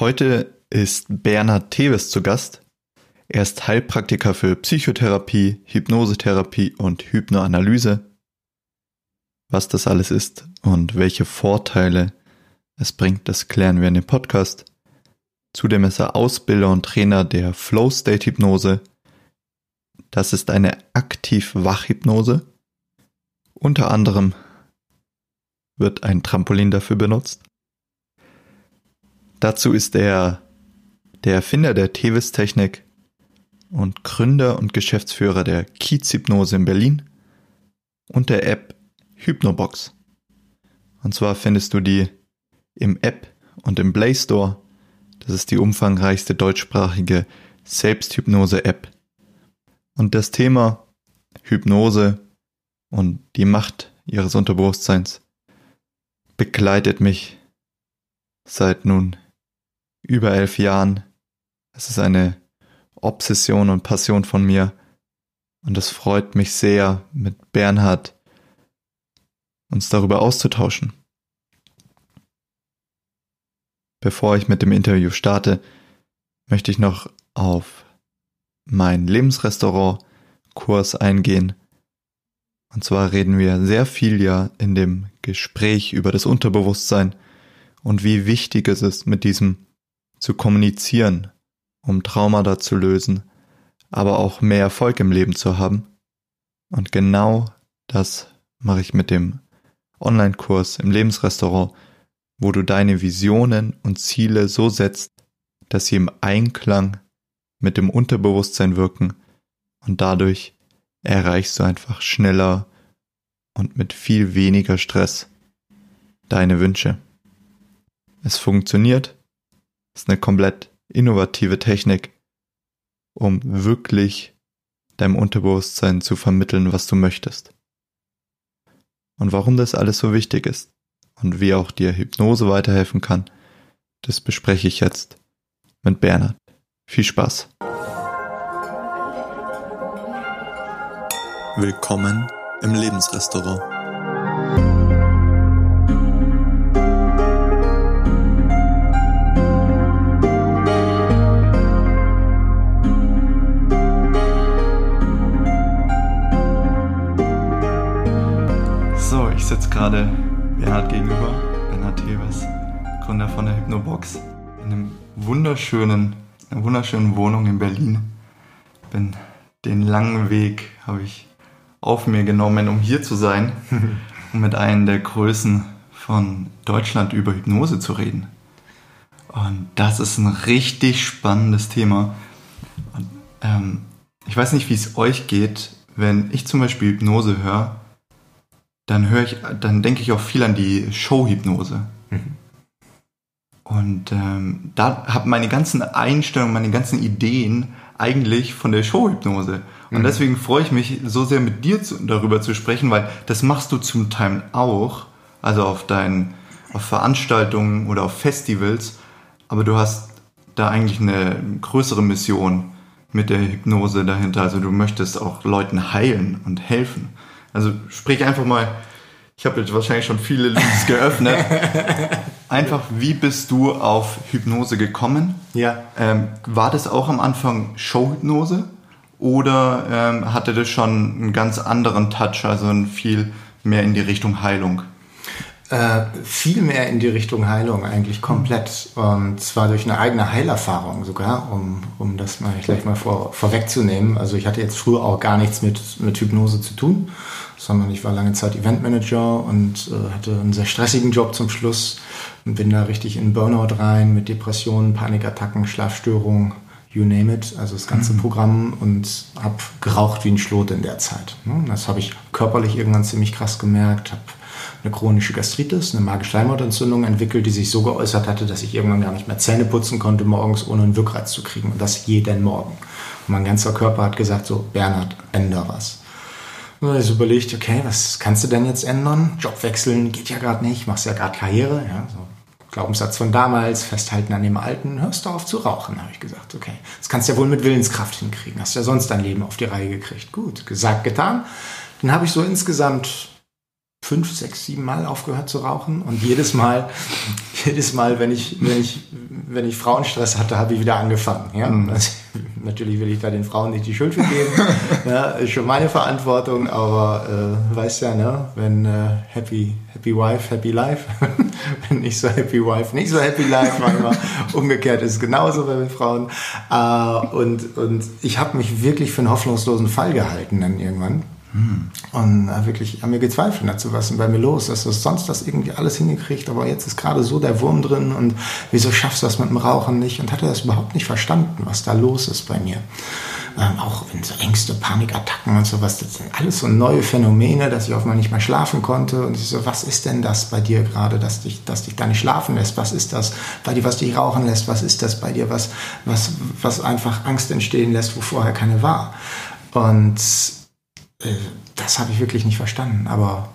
Heute ist Bernhard Teves zu Gast. Er ist Heilpraktiker für Psychotherapie, Hypnosetherapie und Hypnoanalyse. Was das alles ist und welche Vorteile es bringt, das klären wir in dem Podcast. Zudem ist er Ausbilder und Trainer der Flow State Hypnose. Das ist eine aktiv-Wachhypnose. Unter anderem wird ein Trampolin dafür benutzt. Dazu ist er der Erfinder der Tevis-Technik und Gründer und Geschäftsführer der Kiezhypnose in Berlin und der App Hypnobox. Und zwar findest du die im App und im Play Store. Das ist die umfangreichste deutschsprachige Selbsthypnose-App. Und das Thema Hypnose und die Macht ihres Unterbewusstseins begleitet mich seit nun über elf Jahren. Es ist eine Obsession und Passion von mir. Und es freut mich sehr, mit Bernhard uns darüber auszutauschen. Bevor ich mit dem Interview starte, möchte ich noch auf mein Lebensrestaurant-Kurs eingehen. Und zwar reden wir sehr viel ja in dem Gespräch über das Unterbewusstsein und wie wichtig es ist, mit diesem zu kommunizieren, um Traumata zu lösen, aber auch mehr Erfolg im Leben zu haben. Und genau das mache ich mit dem Online-Kurs im Lebensrestaurant, wo du deine Visionen und Ziele so setzt, dass sie im Einklang mit dem Unterbewusstsein wirken und dadurch erreichst du einfach schneller und mit viel weniger Stress deine Wünsche. Es funktioniert, ist eine komplett innovative Technik, um wirklich deinem Unterbewusstsein zu vermitteln, was du möchtest. Und warum das alles so wichtig ist und wie auch dir Hypnose weiterhelfen kann, das bespreche ich jetzt mit Bernhard. Viel Spaß. Willkommen im Lebensrestaurant. Gerade Bernhard gegenüber, Bernhard Teves, Gründer von der Hypnobox, in einem wunderschönen, einer wunderschönen Wohnung in Berlin. Bin den langen Weg habe ich auf mir genommen, um hier zu sein und mit einem der Größen von Deutschland über Hypnose zu reden. Und das ist ein richtig spannendes Thema. Und, ähm, ich weiß nicht, wie es euch geht, wenn ich zum Beispiel Hypnose höre dann höre ich, dann denke ich auch viel an die Showhypnose. Mhm. Und ähm, da habe meine ganzen Einstellungen, meine ganzen Ideen eigentlich von der Showhypnose. Und mhm. deswegen freue ich mich so sehr mit dir zu, darüber zu sprechen, weil das machst du zum Teil auch, also auf deinen, auf Veranstaltungen oder auf Festivals, aber du hast da eigentlich eine größere Mission mit der Hypnose dahinter. Also du möchtest auch Leuten heilen und helfen. Also sprich einfach mal, ich habe jetzt wahrscheinlich schon viele Links geöffnet. einfach, wie bist du auf Hypnose gekommen? Ja. Ähm, war das auch am Anfang Showhypnose? Oder ähm, hatte das schon einen ganz anderen Touch, also ein viel mehr in die Richtung Heilung? Äh, viel mehr in die Richtung Heilung eigentlich komplett. Und zwar durch eine eigene Heilerfahrung sogar, um, um das mal gleich mal vor, vorwegzunehmen. Also ich hatte jetzt früher auch gar nichts mit, mit Hypnose zu tun sondern ich war lange Zeit Eventmanager und äh, hatte einen sehr stressigen Job zum Schluss und bin da richtig in Burnout rein mit Depressionen, Panikattacken, Schlafstörungen, you name it, also das ganze mhm. Programm und habe geraucht wie ein Schlot in der Zeit. Das habe ich körperlich irgendwann ziemlich krass gemerkt, habe eine chronische Gastritis, eine Magenschleimhautentzündung entwickelt, die sich so geäußert hatte, dass ich irgendwann gar nicht mehr Zähne putzen konnte morgens, ohne einen Wirkreiz zu kriegen und das jeden Morgen. Und mein ganzer Körper hat gesagt so, Bernhard, änder was. Und ich überlegt, okay, was kannst du denn jetzt ändern? Job wechseln geht ja gerade nicht, machst ja gerade Karriere. Ja, so Glaubenssatz von damals, festhalten an dem Alten, hörst du auf zu rauchen, habe ich gesagt. Okay, das kannst du ja wohl mit Willenskraft hinkriegen. Hast ja sonst dein Leben auf die Reihe gekriegt. Gut, gesagt, getan. Dann habe ich so insgesamt fünf, sechs, sieben Mal aufgehört zu rauchen und jedes Mal, jedes Mal, wenn ich, wenn ich, wenn ich Frauenstress hatte, habe ich wieder angefangen. Ja? Mhm. Also, natürlich will ich da den Frauen nicht die Schuld für geben. ja, ist schon meine Verantwortung, aber äh, weißt ja, ne, wenn äh, happy, happy wife, happy life, wenn nicht so happy wife, nicht so happy life, manchmal umgekehrt ist es genauso bei den Frauen. Äh, und, und ich habe mich wirklich für einen hoffnungslosen Fall gehalten dann irgendwann. Hm. Und äh, wirklich an mir gezweifelt dazu, was ist bei mir los ist. Das sonst das irgendwie alles hingekriegt, aber jetzt ist gerade so der Wurm drin und wieso schaffst du das mit dem Rauchen nicht? Und hatte das überhaupt nicht verstanden, was da los ist bei mir. Ähm, auch wenn so Ängste, Panikattacken und sowas, das sind alles so neue Phänomene, dass ich auf einmal nicht mehr schlafen konnte. Und ich so, was ist denn das bei dir gerade, dass dich, dass dich da nicht schlafen lässt? Was ist das bei dir, was dich rauchen lässt? Was ist das bei dir, was, was, was einfach Angst entstehen lässt, wo vorher keine war? Und das habe ich wirklich nicht verstanden. Aber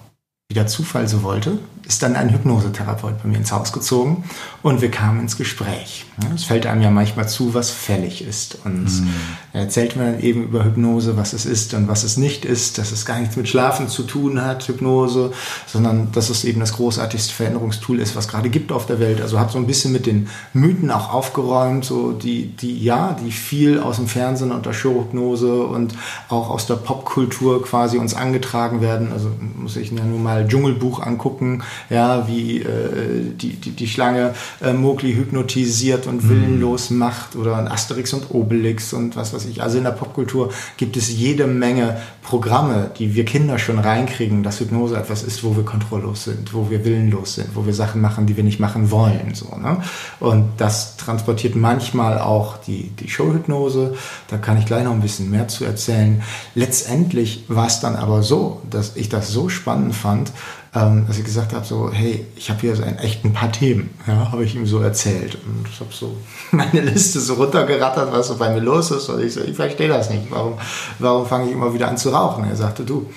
wie der Zufall so wollte, ist dann ein Hypnosetherapeut bei mir ins Haus gezogen und wir kamen ins Gespräch. Es fällt einem ja manchmal zu, was fällig ist. Und mhm. er erzählt mir dann eben über Hypnose, was es ist und was es nicht ist, dass es gar nichts mit Schlafen zu tun hat, Hypnose, sondern dass es eben das großartigste Veränderungstool ist, was gerade gibt auf der Welt. Also hat so ein bisschen mit den Mythen auch aufgeräumt, so die, die, ja, die viel aus dem Fernsehen und der Showhypnose und auch aus der Popkultur quasi uns angetragen werden. Also muss ich ja nur mal Dschungelbuch angucken, ja, wie äh, die, die, die Schlange äh, Mowgli hypnotisiert und mhm. willenlos macht oder ein Asterix und Obelix und was weiß ich. Also in der Popkultur gibt es jede Menge Programme, die wir Kinder schon reinkriegen, dass Hypnose etwas ist, wo wir kontrolllos sind, wo wir willenlos sind, wo wir Sachen machen, die wir nicht machen wollen. So, ne? Und das transportiert manchmal auch die, die Showhypnose. Da kann ich gleich noch ein bisschen mehr zu erzählen. Letztendlich war es dann aber so, dass ich das so spannend fand, ähm, dass ich gesagt habe, so, hey, ich habe hier so ein, echt ein paar Themen, ja, habe ich ihm so erzählt. Und ich habe so meine Liste so runtergerattert, was so bei mir los ist. Und ich so, ich verstehe das nicht. Warum, warum fange ich immer wieder an zu rauchen? Er sagte, du,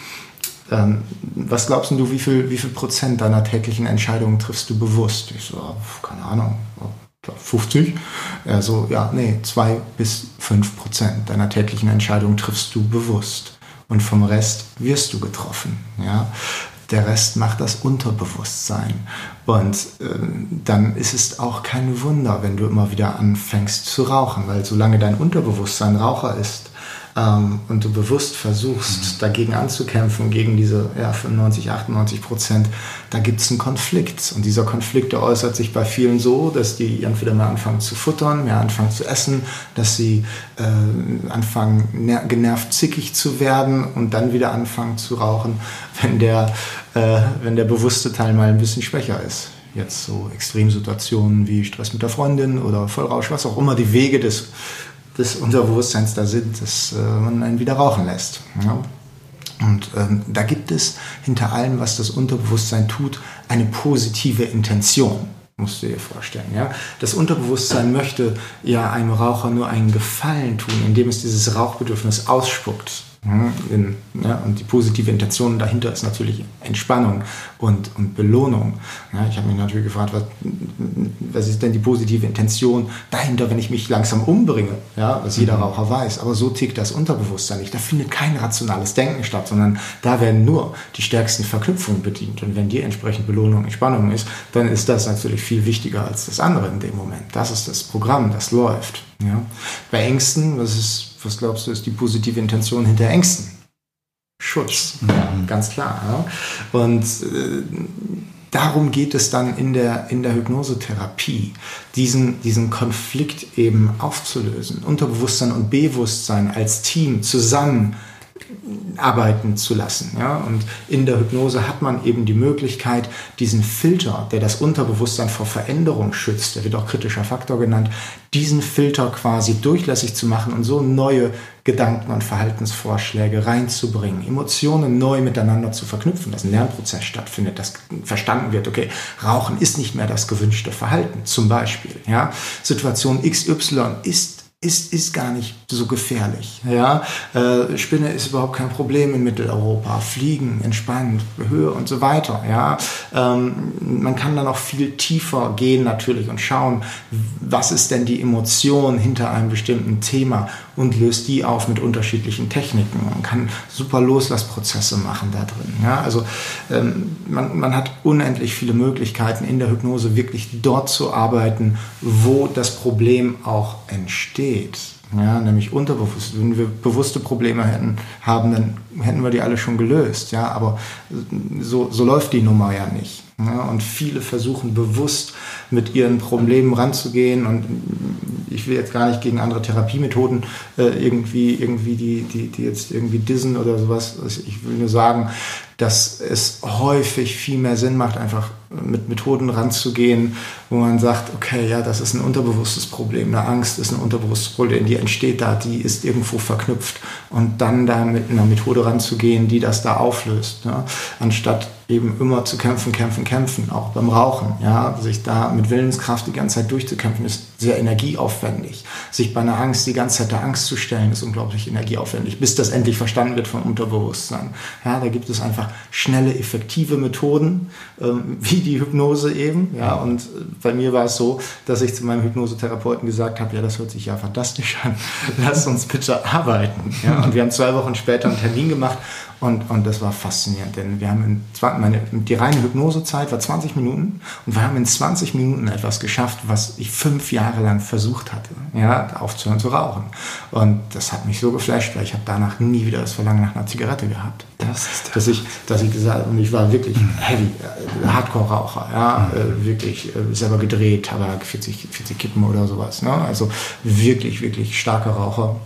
ähm, was glaubst du, wie viel, wie viel Prozent deiner täglichen Entscheidungen triffst du bewusst? Ich so, keine Ahnung, 50? Er so, ja, nee, zwei bis fünf Prozent deiner täglichen Entscheidungen triffst du bewusst und vom Rest wirst du getroffen. Ja? Der Rest macht das Unterbewusstsein. Und äh, dann ist es auch kein Wunder, wenn du immer wieder anfängst zu rauchen, weil solange dein Unterbewusstsein Raucher ist, ähm, und du bewusst versuchst, mhm. dagegen anzukämpfen, gegen diese ja, 95, 98 Prozent, da gibt es einen Konflikt. Und dieser Konflikt, der äußert sich bei vielen so, dass die entweder mehr anfangen zu futtern, mehr anfangen zu essen, dass sie äh, anfangen, genervt zickig zu werden und dann wieder anfangen zu rauchen, wenn der, äh, wenn der bewusste Teil mal ein bisschen schwächer ist jetzt so Extremsituationen wie Stress mit der Freundin oder Vollrausch, was auch immer die Wege des des Unterbewusstseins da sind, dass äh, man einen wieder rauchen lässt. Ja? Und ähm, da gibt es hinter allem, was das Unterbewusstsein tut, eine positive Intention musst du dir vorstellen. Ja? Das Unterbewusstsein möchte ja einem Raucher nur einen Gefallen tun, indem es dieses Rauchbedürfnis ausspuckt. In, ja, und die positive Intention dahinter ist natürlich Entspannung und, und Belohnung. Ja, ich habe mich natürlich gefragt, was, was, ist denn die positive Intention dahinter, wenn ich mich langsam umbringe? Ja, was jeder mhm. Raucher weiß. Aber so tickt das Unterbewusstsein nicht. Da findet kein rationales Denken statt, sondern da werden nur die stärksten Verknüpfungen bedient. Und wenn die entsprechend Belohnung und Entspannung ist, dann ist das natürlich viel wichtiger als das andere in dem Moment. Das ist das Programm, das läuft. Ja. Bei Ängsten, was ist was glaubst du, ist die positive Intention hinter Ängsten? Schutz, mhm. ganz klar. Ja? Und äh, darum geht es dann in der, in der Hypnosetherapie, diesen, diesen Konflikt eben aufzulösen. Unterbewusstsein und Bewusstsein als Team zusammen arbeiten zu lassen. Ja? Und in der Hypnose hat man eben die Möglichkeit, diesen Filter, der das Unterbewusstsein vor Veränderung schützt, der wird auch kritischer Faktor genannt, diesen Filter quasi durchlässig zu machen und so neue Gedanken und Verhaltensvorschläge reinzubringen, Emotionen neu miteinander zu verknüpfen, dass ein Lernprozess stattfindet, dass verstanden wird, okay, Rauchen ist nicht mehr das gewünschte Verhalten, zum Beispiel. Ja? Situation XY ist ist, ist gar nicht so gefährlich. Ja? Äh, Spinne ist überhaupt kein Problem in Mitteleuropa. Fliegen, entspannt, Höhe und so weiter. Ja? Ähm, man kann dann auch viel tiefer gehen natürlich und schauen, was ist denn die Emotion hinter einem bestimmten Thema und löst die auf mit unterschiedlichen Techniken. Man kann super Loslassprozesse machen da drin. Ja? Also ähm, man, man hat unendlich viele Möglichkeiten in der Hypnose wirklich dort zu arbeiten, wo das Problem auch entsteht. Ja, nämlich unterbewusst. Wenn wir bewusste Probleme hätten, haben, dann hätten wir die alle schon gelöst. Ja, aber so, so läuft die Nummer ja nicht. Ja, und viele versuchen bewusst mit ihren Problemen ranzugehen. Und ich will jetzt gar nicht gegen andere Therapiemethoden äh, irgendwie, irgendwie die, die, die jetzt irgendwie dissen oder sowas. Ich will nur sagen, dass es häufig viel mehr Sinn macht, einfach mit Methoden ranzugehen, wo man sagt, okay, ja, das ist ein unterbewusstes Problem, eine Angst ist ein unterbewusstes Problem, die entsteht da, die ist irgendwo verknüpft und dann da mit einer Methode ranzugehen, die das da auflöst, ja? anstatt eben immer zu kämpfen, kämpfen, kämpfen, auch beim Rauchen, ja, sich da mit Willenskraft die ganze Zeit durchzukämpfen, ist sehr energieaufwendig. Sich bei einer Angst die ganze Zeit der Angst zu stellen, ist unglaublich energieaufwendig, bis das endlich verstanden wird vom Unterbewusstsein. Ja, da gibt es einfach schnelle, effektive Methoden, ähm, wie die Hypnose eben. Ja, und bei mir war es so, dass ich zu meinem Hypnosetherapeuten gesagt habe, ja, das hört sich ja fantastisch an. Lass uns bitte arbeiten. Ja, und wir haben zwei Wochen später einen Termin gemacht und, und das war faszinierend, denn wir haben in, meine, die reine Hypnosezeit war 20 Minuten und wir haben in 20 Minuten etwas geschafft, was ich fünf Jahre lang versucht hatte, ja, aufzuhören zu rauchen. Und das hat mich so geflasht, weil ich habe danach nie wieder das Verlangen nach einer Zigarette gehabt. Das ist dass ich, dass ich gesagt und ich war wirklich heavy, äh, Hardcore-Raucher, ja, äh, wirklich äh, selber gedreht, Tabak, 40, 40 Kippen oder sowas, ne? also wirklich, wirklich starker Raucher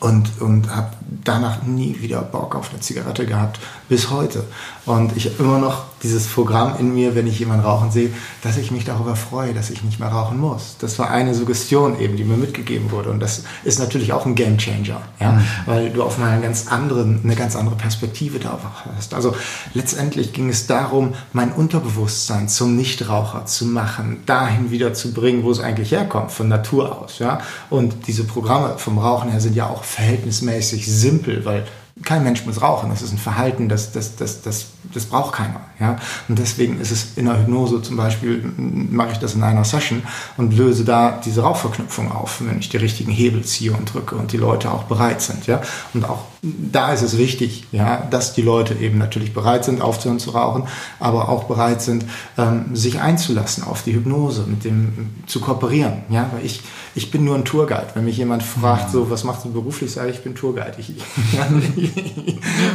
und, und habe danach nie wieder Bock auf eine Zigarette gehabt, bis heute. Und ich habe immer noch dieses Programm in mir, wenn ich jemanden rauchen sehe, dass ich mich darüber freue, dass ich nicht mehr rauchen muss. Das war eine Suggestion eben, die mir mitgegeben wurde. Und das ist natürlich auch ein Game Changer, ja? Mhm. weil du auf mal einen ganz anderen, eine ganz andere Perspektive darauf hast. Also letztendlich ging es darum, mein Unterbewusstsein zum Nichtraucher zu machen, dahin wieder zu bringen, wo es eigentlich herkommt, von Natur aus. Ja? Und diese Programme vom Rauchen her sind ja auch verhältnismäßig simpel, weil kein Mensch muss rauchen. Das ist ein Verhalten, das, das, das, das, das braucht keiner. Ja? Und deswegen ist es in der Hypnose zum Beispiel, mache ich das in einer Session und löse da diese Rauchverknüpfung auf, wenn ich die richtigen Hebel ziehe und drücke und die Leute auch bereit sind. Ja? Und auch da ist es wichtig, ja, dass die Leute eben natürlich bereit sind, aufzuhören zu rauchen, aber auch bereit sind, ähm, sich einzulassen auf die Hypnose, mit dem zu kooperieren. Ja? Weil ich, ich bin nur ein Tourguide. Wenn mich jemand fragt, so, was machst du beruflich, sage ich, ich bin Tourguide. Ich,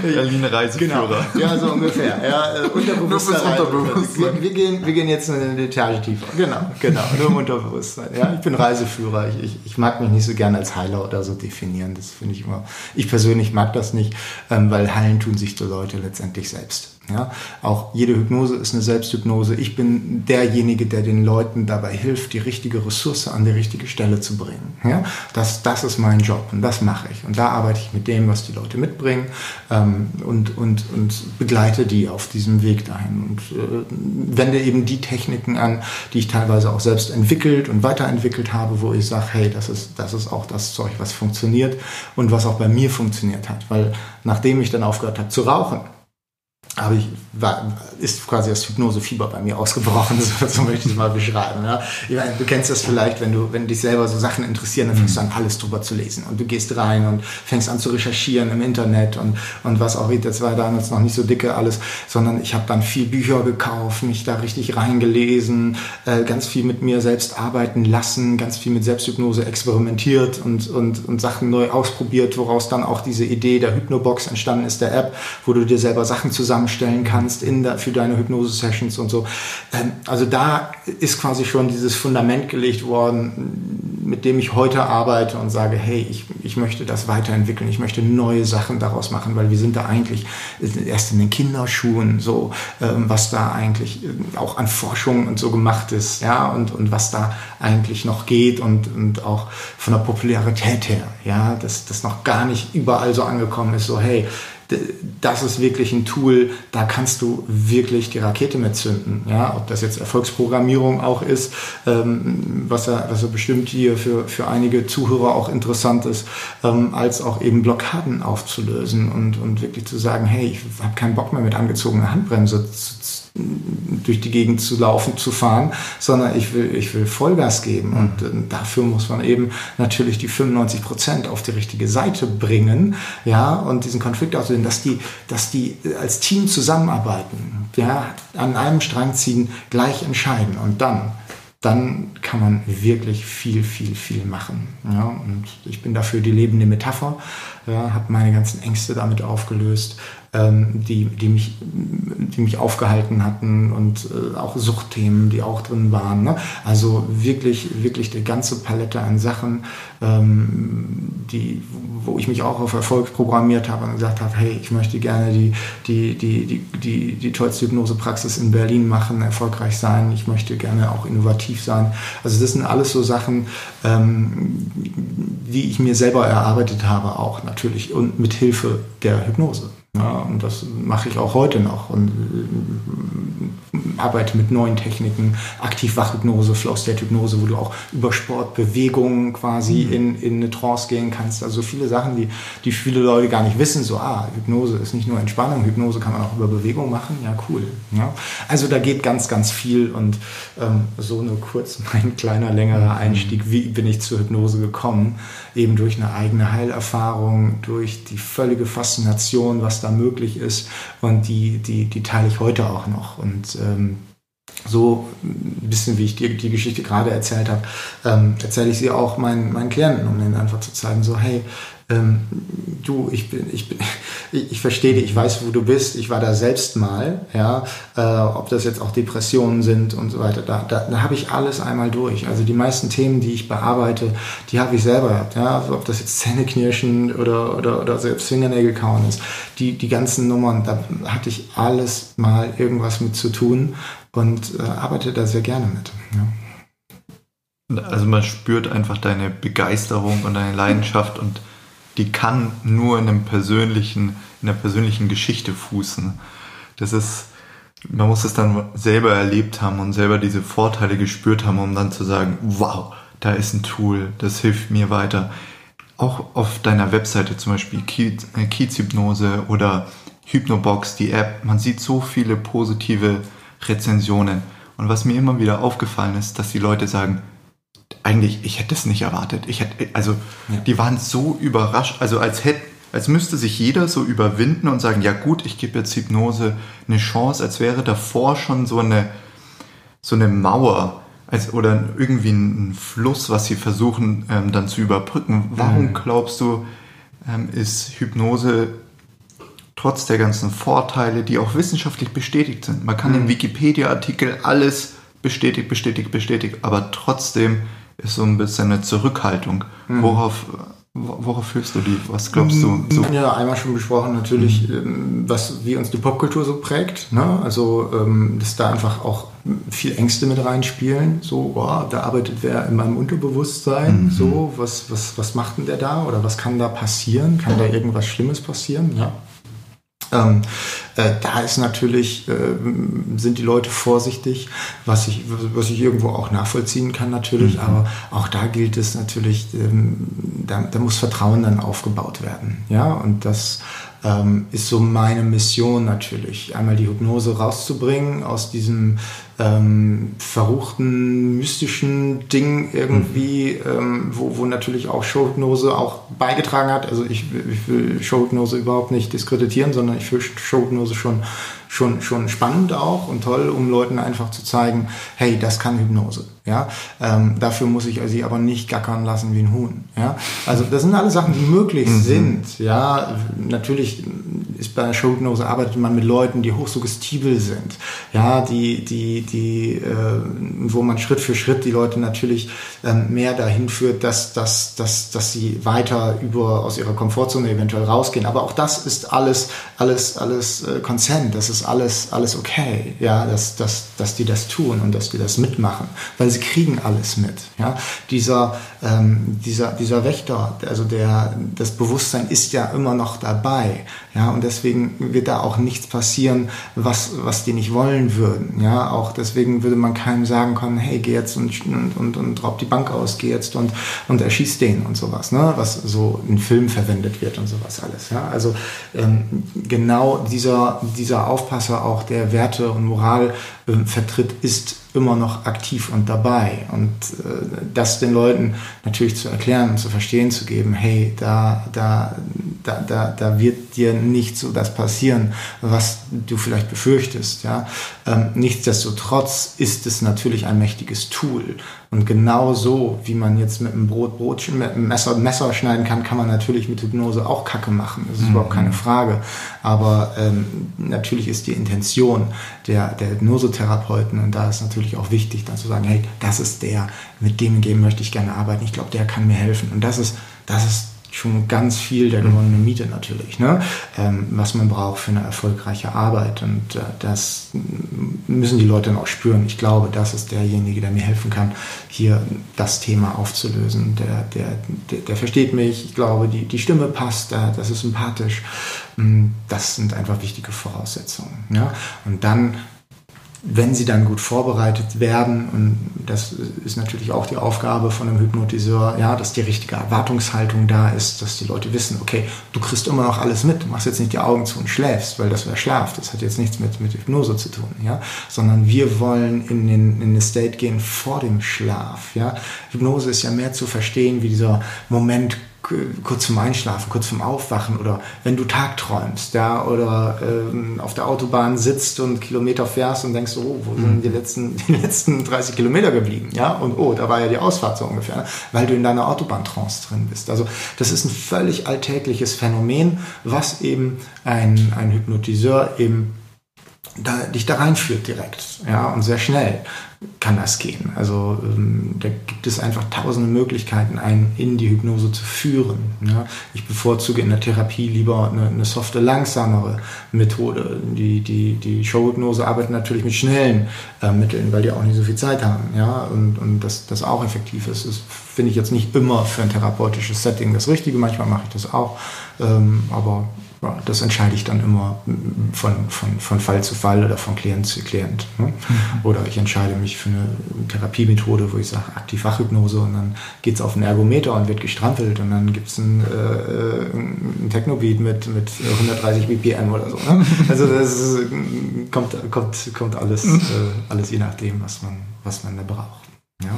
Berliner Reiseführer. Genau. Ja, so ungefähr. Ja, äh, Unterbewusstsein. Wir, wir, gehen, wir gehen jetzt eine Etage tiefer. Genau, genau. Nur im Unterbewusstsein. Ja, ich bin Reiseführer. Ich, ich, ich mag mich nicht so gerne als Heiler oder so definieren. Das finde ich immer. Ich persönlich mag das nicht, ähm, weil heilen tun sich die Leute letztendlich selbst. Ja, auch jede Hypnose ist eine Selbsthypnose. Ich bin derjenige, der den Leuten dabei hilft, die richtige Ressource an die richtige Stelle zu bringen. Ja, das, das ist mein Job und das mache ich. Und da arbeite ich mit dem, was die Leute mitbringen ähm, und, und, und begleite die auf diesem Weg dahin und äh, wende eben die Techniken an, die ich teilweise auch selbst entwickelt und weiterentwickelt habe, wo ich sage, hey, das ist, das ist auch das Zeug, was funktioniert und was auch bei mir funktioniert hat. Weil nachdem ich dann aufgehört habe zu rauchen, habe ich, war, ist quasi das Hypnosefieber bei mir ausgebrochen, so, so möchte ich es mal beschreiben. Ja. Ich meine, du kennst das vielleicht, wenn du, wenn dich selber so Sachen interessieren, dann fängst du an, alles drüber zu lesen. Und du gehst rein und fängst an zu recherchieren im Internet und, und was auch, das war damals noch nicht so dicke alles, sondern ich habe dann viel Bücher gekauft, mich da richtig reingelesen, äh, ganz viel mit mir selbst arbeiten lassen, ganz viel mit Selbsthypnose experimentiert und, und, und Sachen neu ausprobiert, woraus dann auch diese Idee der Hypnobox entstanden ist, der App, wo du dir selber Sachen zusammen zusammenstellen kannst in der, für deine Hypnose-Sessions und so. Ähm, also da ist quasi schon dieses Fundament gelegt worden, mit dem ich heute arbeite und sage, hey, ich, ich möchte das weiterentwickeln, ich möchte neue Sachen daraus machen, weil wir sind da eigentlich erst in den Kinderschuhen, so ähm, was da eigentlich äh, auch an Forschung und so gemacht ist, ja, und, und was da eigentlich noch geht und, und auch von der Popularität her, ja, dass das noch gar nicht überall so angekommen ist, so hey, das ist wirklich ein Tool, da kannst du wirklich die Rakete mitzünden. Ja, ob das jetzt Erfolgsprogrammierung auch ist, ähm, was, ja, was ja bestimmt hier für, für einige Zuhörer auch interessant ist, ähm, als auch eben Blockaden aufzulösen und, und wirklich zu sagen, hey, ich habe keinen Bock mehr mit angezogener Handbremse zu, durch die Gegend zu laufen, zu fahren, sondern ich will, ich will Vollgas geben. Mhm. Und äh, dafür muss man eben natürlich die 95 Prozent auf die richtige Seite bringen, ja, und diesen Konflikt auslösen, dass die, dass die als Team zusammenarbeiten, ja, an einem Strang ziehen, gleich entscheiden und dann dann kann man wirklich viel, viel, viel machen. Ja, und ich bin dafür die lebende Metapher, ja, habe meine ganzen Ängste damit aufgelöst, die, die, mich, die mich aufgehalten hatten und äh, auch Suchtthemen, die auch drin waren. Ne? Also wirklich, wirklich die ganze Palette an Sachen, ähm, die, wo ich mich auch auf Erfolg programmiert habe und gesagt habe, hey, ich möchte gerne die, die, die, die, die, die tollste Hypnosepraxis in Berlin machen, erfolgreich sein, ich möchte gerne auch innovativ sein. Also das sind alles so Sachen, ähm, die ich mir selber erarbeitet habe, auch natürlich und mit Hilfe der Hypnose. Ja, und das mache ich auch heute noch und äh, arbeite mit neuen Techniken, Aktivwachhypnose, Flow-State-Hypnose, wo du auch über Sport, Bewegungen quasi mhm. in, in eine Trance gehen kannst. Also viele Sachen, die, die viele Leute gar nicht wissen, so, ah, Hypnose ist nicht nur Entspannung, Hypnose kann man auch über Bewegung machen, ja, cool. Ja. Also da geht ganz, ganz viel und ähm, so nur kurz mein kleiner, längerer mhm. Einstieg, wie bin ich zur Hypnose gekommen, eben durch eine eigene Heilerfahrung, durch die völlige Faszination, was da möglich ist. Und die, die, die teile ich heute auch noch. Und ähm, so ein bisschen, wie ich dir die Geschichte gerade erzählt habe, ähm, erzähle ich sie auch meinen, meinen Klienten, um ihnen einfach zu zeigen, so, hey, ähm, du, ich bin, ich bin, ich, ich verstehe dich, ich weiß, wo du bist, ich war da selbst mal, ja, äh, ob das jetzt auch Depressionen sind und so weiter, da, da, da habe ich alles einmal durch. Also die meisten Themen, die ich bearbeite, die habe ich selber gehabt, ja, ob das jetzt Zähneknirschen oder, oder, oder selbst Fingernägel kauen ist, die, die ganzen Nummern, da hatte ich alles mal irgendwas mit zu tun und äh, arbeite da sehr gerne mit. Ja. Also man spürt einfach deine Begeisterung und deine Leidenschaft und die kann nur in einem persönlichen, in einer persönlichen Geschichte fußen. Das ist, man muss es dann selber erlebt haben und selber diese Vorteile gespürt haben, um dann zu sagen, wow, da ist ein Tool, das hilft mir weiter. Auch auf deiner Webseite zum Beispiel äh, Kiezhypnose oder Hypnobox, die App, man sieht so viele positive Rezensionen. Und was mir immer wieder aufgefallen ist, dass die Leute sagen, eigentlich, ich hätte es nicht erwartet. Ich hätte, also, ja. die waren so überrascht, also als hätte, als müsste sich jeder so überwinden und sagen, ja gut, ich gebe jetzt Hypnose eine Chance, als wäre davor schon so eine, so eine Mauer als, oder irgendwie ein Fluss, was sie versuchen ähm, dann zu überbrücken. Warum mhm. glaubst du, ähm, ist Hypnose trotz der ganzen Vorteile, die auch wissenschaftlich bestätigt sind? Man kann mhm. im Wikipedia-Artikel alles bestätigt, bestätigt, bestätigt, aber trotzdem ist so ein bisschen eine Zurückhaltung. Mhm. Worauf, worauf fühlst du die? Was glaubst du? So? Ja, einmal schon besprochen natürlich, mhm. was wie uns die Popkultur so prägt. Ne? Also, ähm, dass da einfach auch viel Ängste mit reinspielen. So, boah, da arbeitet wer in meinem Unterbewusstsein. Mhm. So, was, was, was macht denn der da? Oder was kann da passieren? Kann da irgendwas Schlimmes passieren? Ja. Ähm, äh, da ist natürlich, äh, sind die Leute vorsichtig, was ich, was ich irgendwo auch nachvollziehen kann natürlich, mhm. aber auch da gilt es natürlich, ähm, da, da, muss Vertrauen dann aufgebaut werden. Ja, und das ähm, ist so meine Mission natürlich, einmal die Hypnose rauszubringen aus diesem ähm, verruchten, mystischen Ding irgendwie, mhm. ähm, wo, wo natürlich auch Showhypnose auch beigetragen hat. Also ich, ich will Showhypnose überhaupt nicht diskreditieren, sondern ich will Showhypnose schon schon, schon spannend auch und toll, um Leuten einfach zu zeigen, hey, das kann Hypnose. Ja, ähm, dafür muss ich sie aber nicht gackern lassen wie ein Huhn. Ja, also das sind alle Sachen, die möglich mhm. sind. Ja, natürlich ist bei Showhypnose arbeitet man mit Leuten, die hochsuggestibel sind. Ja, die, die, die, äh, wo man Schritt für Schritt die Leute natürlich ähm, mehr dahin führt, dass, dass, dass, dass sie weiter über aus ihrer Komfortzone eventuell rausgehen. Aber auch das ist alles, alles, alles äh, Consent. Das ist alles, alles okay. Ja, dass, dass, dass die das tun und dass die das mitmachen, weil sie kriegen alles mit. Ja? Dieser, ähm, dieser, dieser Wächter, also der, das Bewusstsein ist ja immer noch dabei. Ja? Und deswegen wird da auch nichts passieren, was, was die nicht wollen würden. Ja, auch deswegen würde man keinem sagen können, hey, geh jetzt und, und, und, und raub die Bank aus, geh jetzt und, und erschieß den und sowas, ne? was so in Filmen verwendet wird und sowas alles. Ja? Also ähm, genau dieser, dieser Aufpasser auch, der Werte und Moral äh, vertritt, ist immer noch aktiv und dabei. Und äh, das den Leuten natürlich zu erklären und zu verstehen zu geben, hey, da, da, da, da, da wird dir nicht so das passieren, was du vielleicht befürchtest. Ja? Ähm, nichtsdestotrotz ist es natürlich ein mächtiges Tool. Und genau so, wie man jetzt mit einem Brot Brotchen, mit einem Messer Messer schneiden kann, kann man natürlich mit Hypnose auch Kacke machen. Das ist mhm. überhaupt keine Frage. Aber ähm, natürlich ist die Intention der, der Hypnosetherapeuten, und da ist natürlich auch wichtig, dann zu sagen, hey, das ist der, mit dem, dem möchte ich gerne arbeiten. Ich glaube, der kann mir helfen. Und das ist, das ist schon ganz viel der gewonnene Miete natürlich, ne? Ähm, was man braucht für eine erfolgreiche Arbeit. Und äh, das müssen die Leute dann auch spüren. Ich glaube, das ist derjenige, der mir helfen kann, hier das Thema aufzulösen. Der, der, der, der versteht mich, ich glaube, die, die Stimme passt, der, das ist sympathisch. Mm, das sind einfach wichtige Voraussetzungen. Ja? Und dann wenn sie dann gut vorbereitet werden, und das ist natürlich auch die Aufgabe von einem Hypnotiseur, ja, dass die richtige Erwartungshaltung da ist, dass die Leute wissen, okay, du kriegst immer noch alles mit, du machst jetzt nicht die Augen zu und schläfst, weil das wäre Schlaf, das hat jetzt nichts mit, mit Hypnose zu tun, ja, sondern wir wollen in den, in den State gehen vor dem Schlaf, ja. Hypnose ist ja mehr zu verstehen, wie dieser Moment kurz zum Einschlafen, kurz zum Aufwachen oder wenn du tagträumst, ja, oder ähm, auf der Autobahn sitzt und Kilometer fährst und denkst, oh, wo sind die letzten, die letzten 30 Kilometer geblieben, ja, und oh, da war ja die Ausfahrt so ungefähr, ne? weil du in deiner Autobahntrance drin bist. Also das ist ein völlig alltägliches Phänomen, was eben ein, ein Hypnotiseur eben da, dich da reinführt direkt, ja, und sehr schnell kann das gehen. Also ähm, da gibt es einfach tausende Möglichkeiten, einen in die Hypnose zu führen. Ich bevorzuge in der Therapie lieber eine, eine softe, langsamere Methode. Die, die, die Showhypnose arbeitet natürlich mit schnellen äh, Mitteln, weil die auch nicht so viel Zeit haben. Und, und das, das auch effektiv ist. Das finde ich jetzt nicht immer für ein therapeutisches Setting das Richtige. Manchmal mache ich das auch. Ähm, aber ja, das entscheide ich dann immer von, von, von Fall zu Fall oder von Klient zu Klient. Ne? Mhm. Oder ich entscheide mich für eine Therapiemethode, wo ich sage, aktiv-Wachhypnose und dann geht es auf einen Ergometer und wird gestrampelt und dann gibt es ein, äh, ein Technobeat mit, mit 130 BPM oder so. Ne? Also das ist, kommt, kommt, kommt alles, äh, alles je nachdem, was man, was man da braucht. Ja?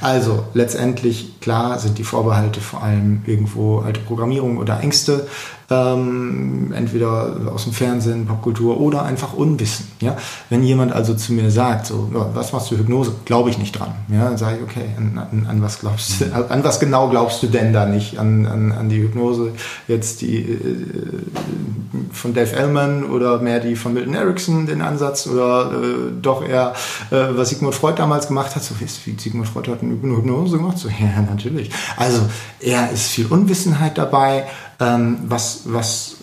Also letztendlich, klar, sind die Vorbehalte vor allem irgendwo alte Programmierung oder Ängste, ähm, entweder aus dem Fernsehen, Popkultur oder einfach Unwissen. Ja? Wenn jemand also zu mir sagt, so, was machst du Hypnose, glaube ich nicht dran. Ja? Dann sage ich, okay, an, an, an, was glaubst du, an was genau glaubst du denn da nicht? An, an, an die Hypnose jetzt die äh, von Dave Ellman oder mehr die von Milton Erickson, den Ansatz, oder äh, doch eher, äh, was Sigmund Freud damals gemacht hat, so wie Sigmund Freud hat eine Hypnose gemacht? So, ja, natürlich. Also, er ist viel Unwissenheit dabei, was, was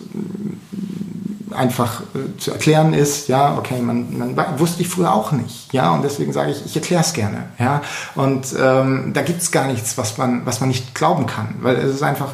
einfach äh, zu erklären ist, ja, okay, man, man wusste ich früher auch nicht, ja, und deswegen sage ich, ich erkläre es gerne, ja, und ähm, da gibt es gar nichts, was man, was man nicht glauben kann, weil es ist einfach,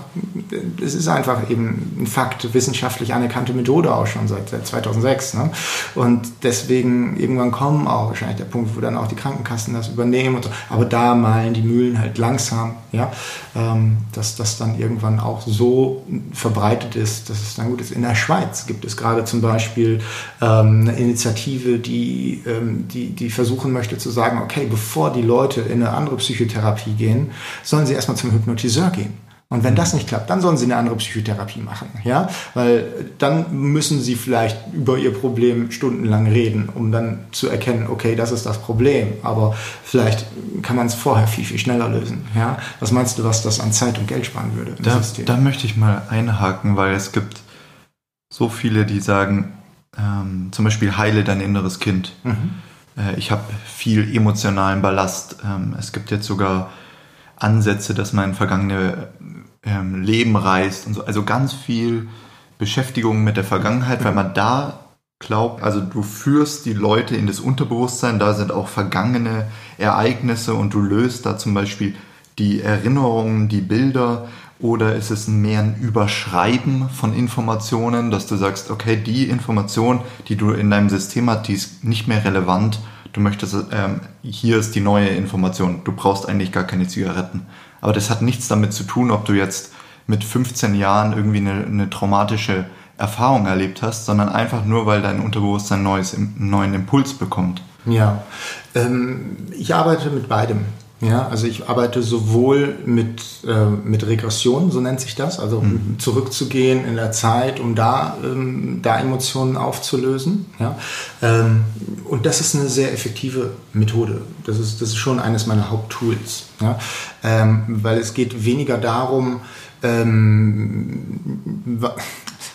es ist einfach eben ein Fakt, wissenschaftlich anerkannte Methode auch schon seit, seit 2006, ne? und deswegen irgendwann kommen auch wahrscheinlich der Punkt, wo dann auch die Krankenkassen das übernehmen und so, aber da malen die Mühlen halt langsam, ja, ähm, dass das dann irgendwann auch so verbreitet ist, dass es dann gut ist. In der Schweiz gibt es gerade zum Beispiel ähm, eine Initiative, die, ähm, die, die versuchen möchte zu sagen, okay, bevor die Leute in eine andere Psychotherapie gehen, sollen sie erstmal zum Hypnotiseur gehen. Und wenn das nicht klappt, dann sollen sie eine andere Psychotherapie machen, ja, weil dann müssen sie vielleicht über ihr Problem stundenlang reden, um dann zu erkennen, okay, das ist das Problem, aber vielleicht kann man es vorher viel, viel schneller lösen, ja. Was meinst du, was das an Zeit und Geld sparen würde? Da, da möchte ich mal einhaken, weil es gibt so viele, die sagen, ähm, zum Beispiel heile dein inneres Kind. Mhm. Äh, ich habe viel emotionalen Ballast. Ähm, es gibt jetzt sogar Ansätze, dass man vergangene ähm, Leben reist und so. Also ganz viel Beschäftigung mit der Vergangenheit, mhm. weil man da glaubt, also du führst die Leute in das Unterbewusstsein, da sind auch vergangene Ereignisse und du löst da zum Beispiel die Erinnerungen, die Bilder oder ist es mehr ein Überschreiben von Informationen, dass du sagst, okay, die Information, die du in deinem System hast, die ist nicht mehr relevant. Du möchtest, ähm, hier ist die neue Information. Du brauchst eigentlich gar keine Zigaretten. Aber das hat nichts damit zu tun, ob du jetzt mit 15 Jahren irgendwie eine, eine traumatische Erfahrung erlebt hast, sondern einfach nur, weil dein Unterbewusstsein neues, einen neuen Impuls bekommt. Ja, ähm, ich arbeite mit beidem. Ja, also ich arbeite sowohl mit, äh, mit Regression, so nennt sich das, also mhm. zurückzugehen in der Zeit, um da, ähm, da Emotionen aufzulösen. Ja? Ähm, und das ist eine sehr effektive Methode. Das ist, das ist schon eines meiner Haupttools. Ja? Ähm, weil es geht weniger darum, ähm,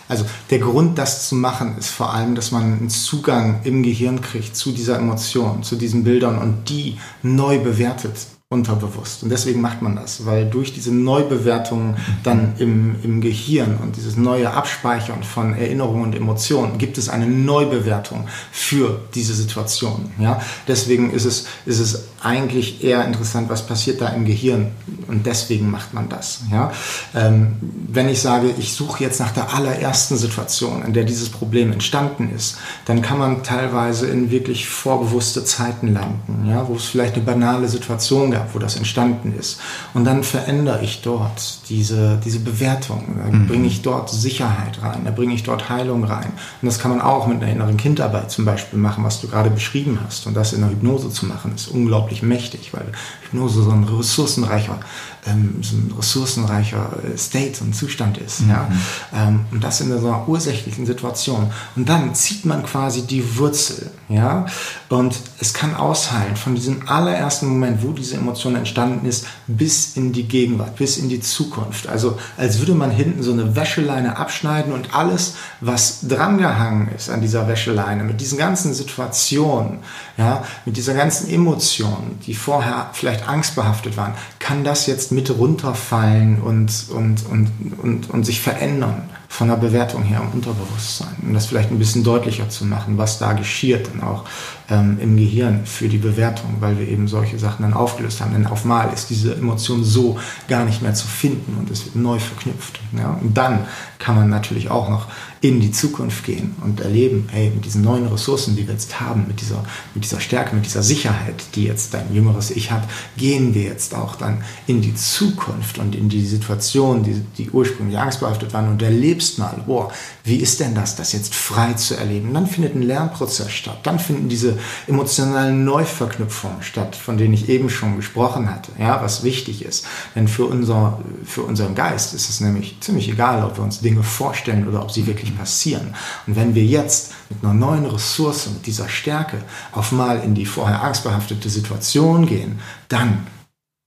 also der Grund, das zu machen, ist vor allem, dass man einen Zugang im Gehirn kriegt zu dieser Emotion, zu diesen Bildern und die neu bewertet unterbewusst. Und deswegen macht man das, weil durch diese Neubewertung dann im, im Gehirn und dieses neue Abspeichern von Erinnerungen und Emotionen gibt es eine Neubewertung für diese Situation. Ja? Deswegen ist es, ist es eigentlich eher interessant, was passiert da im Gehirn und deswegen macht man das. Ja? Ähm, wenn ich sage, ich suche jetzt nach der allerersten Situation, in der dieses Problem entstanden ist, dann kann man teilweise in wirklich vorbewusste Zeiten landen, ja? wo es vielleicht eine banale Situation gab gab, wo das entstanden ist. Und dann verändere ich dort diese, diese Bewertung. Da mhm. bringe ich dort Sicherheit rein, da bringe ich dort Heilung rein. Und das kann man auch mit einer inneren Kindarbeit zum Beispiel machen, was du gerade beschrieben hast. Und das in der Hypnose zu machen, ist unglaublich mächtig, weil Hypnose so ein ressourcenreicher ähm, so ein ressourcenreicher äh, State und Zustand ist. Mhm. Ja? Ähm, und das in so einer ursächlichen Situation. Und dann zieht man quasi die Wurzel. Ja? Und es kann ausheilen von diesem allerersten Moment, wo diese Emotion entstanden ist, bis in die Gegenwart, bis in die Zukunft. Also als würde man hinten so eine Wäscheleine abschneiden und alles, was drangehangen ist an dieser Wäscheleine, mit diesen ganzen Situationen, ja, mit dieser ganzen Emotionen, die vorher vielleicht angstbehaftet waren, kann das jetzt mit runterfallen und, und, und, und, und sich verändern von der Bewertung her im Unterbewusstsein. Um das vielleicht ein bisschen deutlicher zu machen, was da geschieht und auch ähm, im Gehirn für die Bewertung, weil wir eben solche Sachen dann aufgelöst haben. Denn auf Mal ist diese Emotion so gar nicht mehr zu finden und es wird neu verknüpft. Ja? Und dann kann man natürlich auch noch in die Zukunft gehen und erleben, hey, mit diesen neuen Ressourcen, die wir jetzt haben, mit dieser, mit dieser Stärke, mit dieser Sicherheit, die jetzt dein jüngeres Ich hat, gehen wir jetzt auch dann in die Zukunft und in die Situation, die, die ursprünglich angstbehaftet waren und erlebst mal, boah, wie ist denn das, das jetzt frei zu erleben? Dann findet ein Lernprozess statt. Dann finden diese emotionalen Neuverknüpfungen statt, von denen ich eben schon gesprochen hatte, ja, was wichtig ist. Denn für, unser, für unseren Geist ist es nämlich ziemlich egal, ob wir uns Dinge vorstellen oder ob sie wirklich passieren. Und wenn wir jetzt mit einer neuen Ressource, mit dieser Stärke auf mal in die vorher angstbehaftete Situation gehen, dann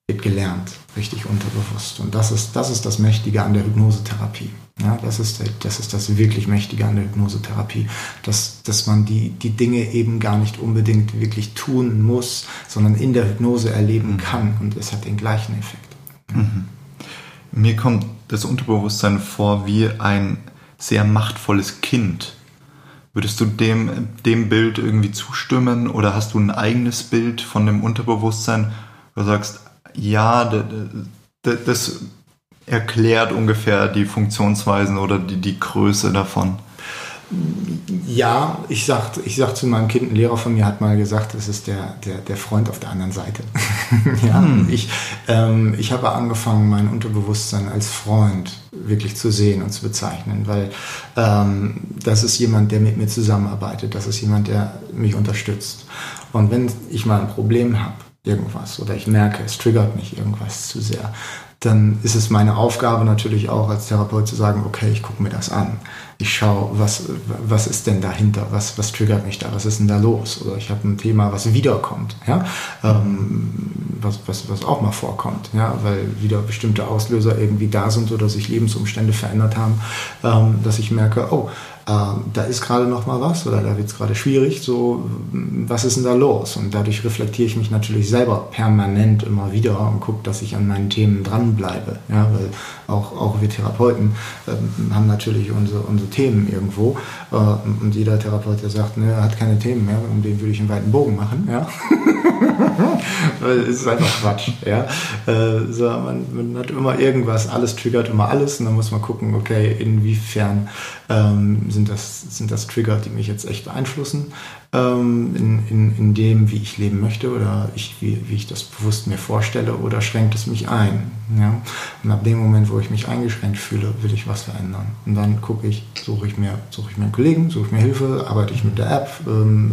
wird gelernt, richtig unterbewusst. Und das ist, das ist das Mächtige an der Hypnosetherapie. Ja, das, ist, das ist das wirklich Mächtige an der Hypnosetherapie, dass, dass man die, die Dinge eben gar nicht unbedingt wirklich tun muss, sondern in der Hypnose erleben mhm. kann und es hat den gleichen Effekt. Mhm. Mir kommt das Unterbewusstsein vor wie ein sehr machtvolles Kind. Würdest du dem, dem Bild irgendwie zustimmen oder hast du ein eigenes Bild von dem Unterbewusstsein, wo du sagst, ja, das erklärt ungefähr die Funktionsweisen oder die, die Größe davon? Ja, ich sag, ich sag zu meinem Kind, ein Lehrer von mir hat mal gesagt, das ist der, der, der Freund auf der anderen Seite. ja, hm. ich, ähm, ich habe angefangen, mein Unterbewusstsein als Freund wirklich zu sehen und zu bezeichnen, weil ähm, das ist jemand, der mit mir zusammenarbeitet, das ist jemand, der mich unterstützt. Und wenn ich mal ein Problem habe, irgendwas oder ich merke, es triggert mich irgendwas zu sehr, dann ist es meine Aufgabe natürlich auch als Therapeut zu sagen, okay, ich gucke mir das an. Ich schaue, was, was ist denn dahinter, was, was triggert mich da, was ist denn da los? Oder ich habe ein Thema, was wiederkommt, ja? Ähm, was, was, was auch mal vorkommt, ja? weil wieder bestimmte Auslöser irgendwie da sind oder sich Lebensumstände verändert haben, ähm, dass ich merke, oh, ähm, da ist gerade noch mal was oder da wird es gerade schwierig, so was ist denn da los? Und dadurch reflektiere ich mich natürlich selber permanent immer wieder und gucke, dass ich an meinen Themen dranbleibe. Ja, weil auch, auch wir Therapeuten äh, haben natürlich unsere, unsere Themen irgendwo äh, und jeder Therapeut, der sagt, ne, er hat keine Themen mehr, um den würde ich einen weiten Bogen machen. Ja? es ist einfach Quatsch. Ja? Äh, so, man, man, hat immer irgendwas, alles triggert immer alles und dann muss man gucken, okay, inwiefern ähm, sind, das, sind das Trigger, die mich jetzt echt beeinflussen ähm, in, in, in dem, wie ich leben möchte oder ich, wie, wie ich das bewusst mir vorstelle oder schränkt es mich ein. Ja? Und ab dem Moment, wo ich mich eingeschränkt fühle, will ich was verändern. Und dann gucke ich, suche ich mir, suche ich mir einen Kollegen, suche ich mir Hilfe, arbeite ich mit der App, ähm,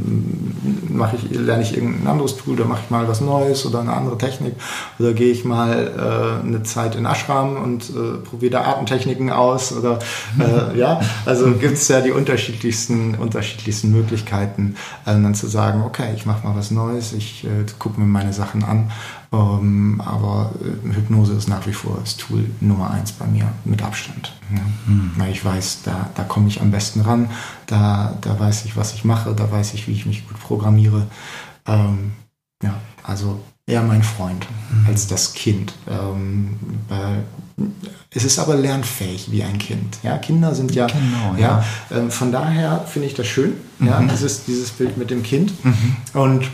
mache ich, lerne ich irgendein anderes Tool, da mache ich mal was Neues oder eine andere Technik oder gehe ich mal äh, eine Zeit in Ashram und äh, probiere da Artentechniken aus oder äh, ja, also gibt es ja die unterschiedlichsten, unterschiedlichsten Möglichkeiten, äh, dann zu sagen, okay, ich mache mal was Neues, ich äh, gucke mir meine Sachen an. Ähm, aber äh, Hypnose ist nach wie vor das Tool Nummer eins bei mir mit Abstand. Ja. Mhm. Weil ich weiß, da, da komme ich am besten ran, da, da weiß ich, was ich mache, da weiß ich, wie ich mich gut programmiere. Ähm, ja, also eher mein Freund mhm. als das Kind. Ähm, weil es ist aber lernfähig wie ein Kind. Ja, Kinder sind ja, genau, ja. ja ähm, von daher finde ich das schön, mhm. ja, dieses, dieses Bild mit dem Kind. Mhm. Und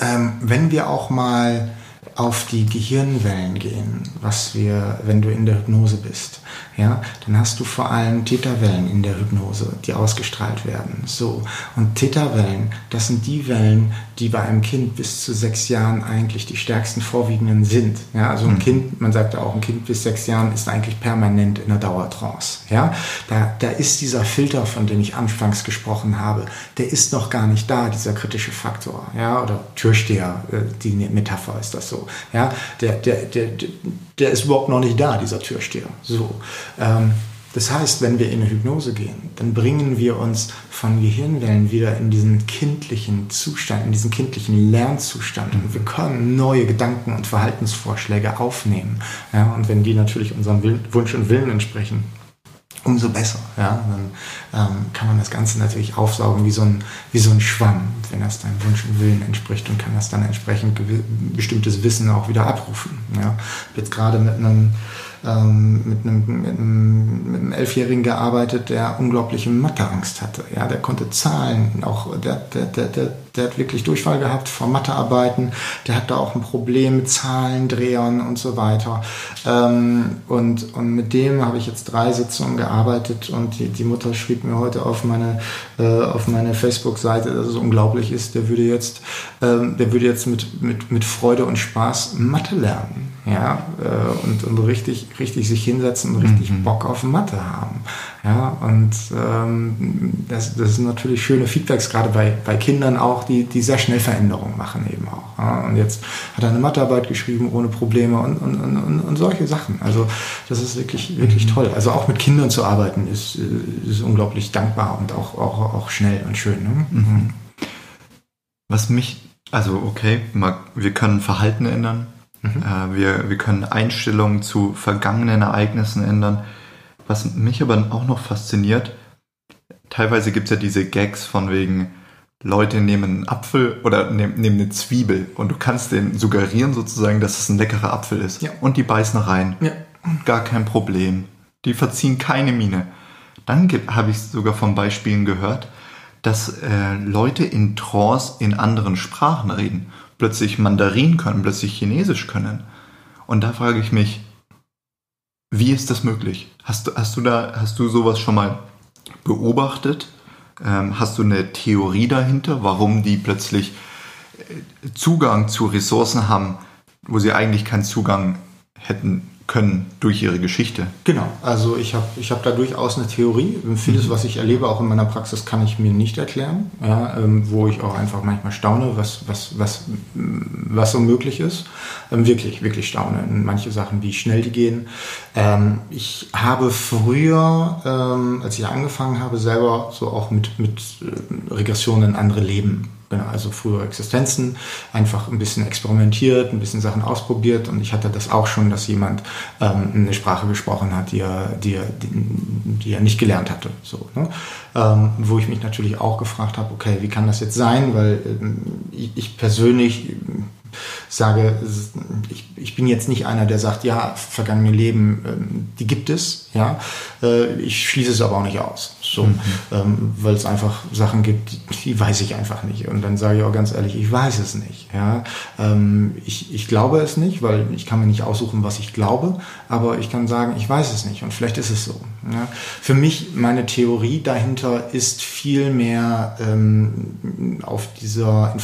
ähm, wenn wir auch mal auf die Gehirnwellen gehen, was wir, wenn du in der Hypnose bist, ja, dann hast du vor allem Theta-Wellen in der Hypnose, die ausgestrahlt werden. So. Und Theta-Wellen, das sind die Wellen, die bei einem Kind bis zu sechs Jahren eigentlich die stärksten vorwiegenden sind. Ja, also ein mhm. Kind, man sagt ja auch, ein Kind bis sechs Jahren ist eigentlich permanent in einer Dauertrance. Ja, da, da ist dieser Filter, von dem ich anfangs gesprochen habe, der ist noch gar nicht da, dieser kritische Faktor. Ja, oder Türsteher, äh, die Metapher ist das so. Ja, der, der, der, der ist überhaupt noch nicht da, dieser Türsteher. So. Ähm, das heißt, wenn wir in eine Hypnose gehen, dann bringen wir uns von Gehirnwellen wieder in diesen kindlichen Zustand, in diesen kindlichen Lernzustand. Und wir können neue Gedanken und Verhaltensvorschläge aufnehmen. Ja, und wenn die natürlich unserem Wunsch und Willen entsprechen, umso besser. Ja? Dann ähm, kann man das Ganze natürlich aufsaugen wie so, ein, wie so ein Schwamm, wenn das deinem Wunsch und Willen entspricht und kann das dann entsprechend bestimmtes Wissen auch wieder abrufen. Ja? Jetzt gerade mit einem ähm, mit, einem, mit, einem, mit einem Elfjährigen gearbeitet, der unglaubliche Matheangst hatte. Ja, der konnte Zahlen, auch der, der, der, der, der hat wirklich Durchfall gehabt vor Mathearbeiten. Der hat da auch ein Problem mit Zahlendrehern und so weiter. Ähm, und, und mit dem habe ich jetzt drei Sitzungen gearbeitet und die, die Mutter schrieb mir heute auf meine, äh, auf meine Facebook-Seite, dass es unglaublich ist, der würde jetzt, ähm, der würde jetzt mit, mit, mit Freude und Spaß Mathe lernen ja, äh, und, und richtig, richtig sich hinsetzen und richtig mhm. Bock auf Mathe haben. Ja, und ähm, das, das sind natürlich schöne Feedbacks, gerade bei, bei Kindern auch, die, die sehr schnell Veränderungen machen eben auch. Ja. Und jetzt hat er eine Mathearbeit geschrieben ohne Probleme und, und, und, und solche Sachen. Also das ist wirklich, wirklich mhm. toll. Also auch mit Kindern zu arbeiten ist, ist unglaublich dankbar und auch, auch, auch schnell und schön. Ne? Mhm. Was mich, also okay, wir können Verhalten ändern, Mhm. Äh, wir, wir können Einstellungen zu vergangenen Ereignissen ändern. Was mich aber auch noch fasziniert, teilweise gibt es ja diese Gags von wegen, Leute nehmen einen Apfel oder nehmen, nehmen eine Zwiebel und du kannst denen suggerieren sozusagen, dass es ein leckerer Apfel ist. Ja. Und die beißen rein. Ja. Gar kein Problem. Die verziehen keine Miene. Dann habe ich sogar von Beispielen gehört, dass äh, Leute in Trance in anderen Sprachen reden plötzlich Mandarin können, plötzlich Chinesisch können. Und da frage ich mich, wie ist das möglich? Hast, hast, du, da, hast du sowas schon mal beobachtet? Ähm, hast du eine Theorie dahinter, warum die plötzlich äh, Zugang zu Ressourcen haben, wo sie eigentlich keinen Zugang hätten können durch ihre Geschichte. Genau, also ich habe ich hab da durchaus eine Theorie. Vieles, mhm. was ich erlebe, auch in meiner Praxis, kann ich mir nicht erklären, ja, ähm, wo ich auch einfach manchmal staune, was, was, was, was so möglich ist. Ähm, wirklich, wirklich staune. Manche Sachen, wie schnell die gehen. Ähm, ich habe früher, ähm, als ich angefangen habe, selber so auch mit, mit äh, Regressionen in andere Leben also frühere Existenzen, einfach ein bisschen experimentiert, ein bisschen Sachen ausprobiert und ich hatte das auch schon, dass jemand ähm, eine Sprache gesprochen hat, die er, die er, die, er nicht gelernt hatte. So, ne? ähm, wo ich mich natürlich auch gefragt habe, okay, wie kann das jetzt sein? Weil ähm, ich, ich persönlich sage, ich, ich bin jetzt nicht einer, der sagt, ja, vergangene Leben, ähm, die gibt es, ja. Äh, ich schließe es aber auch nicht aus. So, mhm. ähm, weil es einfach Sachen gibt, die, die, weiß ich einfach nicht. Und dann sage ich auch ganz ehrlich, ich weiß es nicht. Ja? Ähm, ich, ich glaube es nicht, weil ich kann mir nicht aussuchen, was ich glaube, aber ich kann sagen, ich weiß es nicht und vielleicht ist es so. Ja? Für mich, meine Theorie dahinter ist viel mehr ähm, auf dieser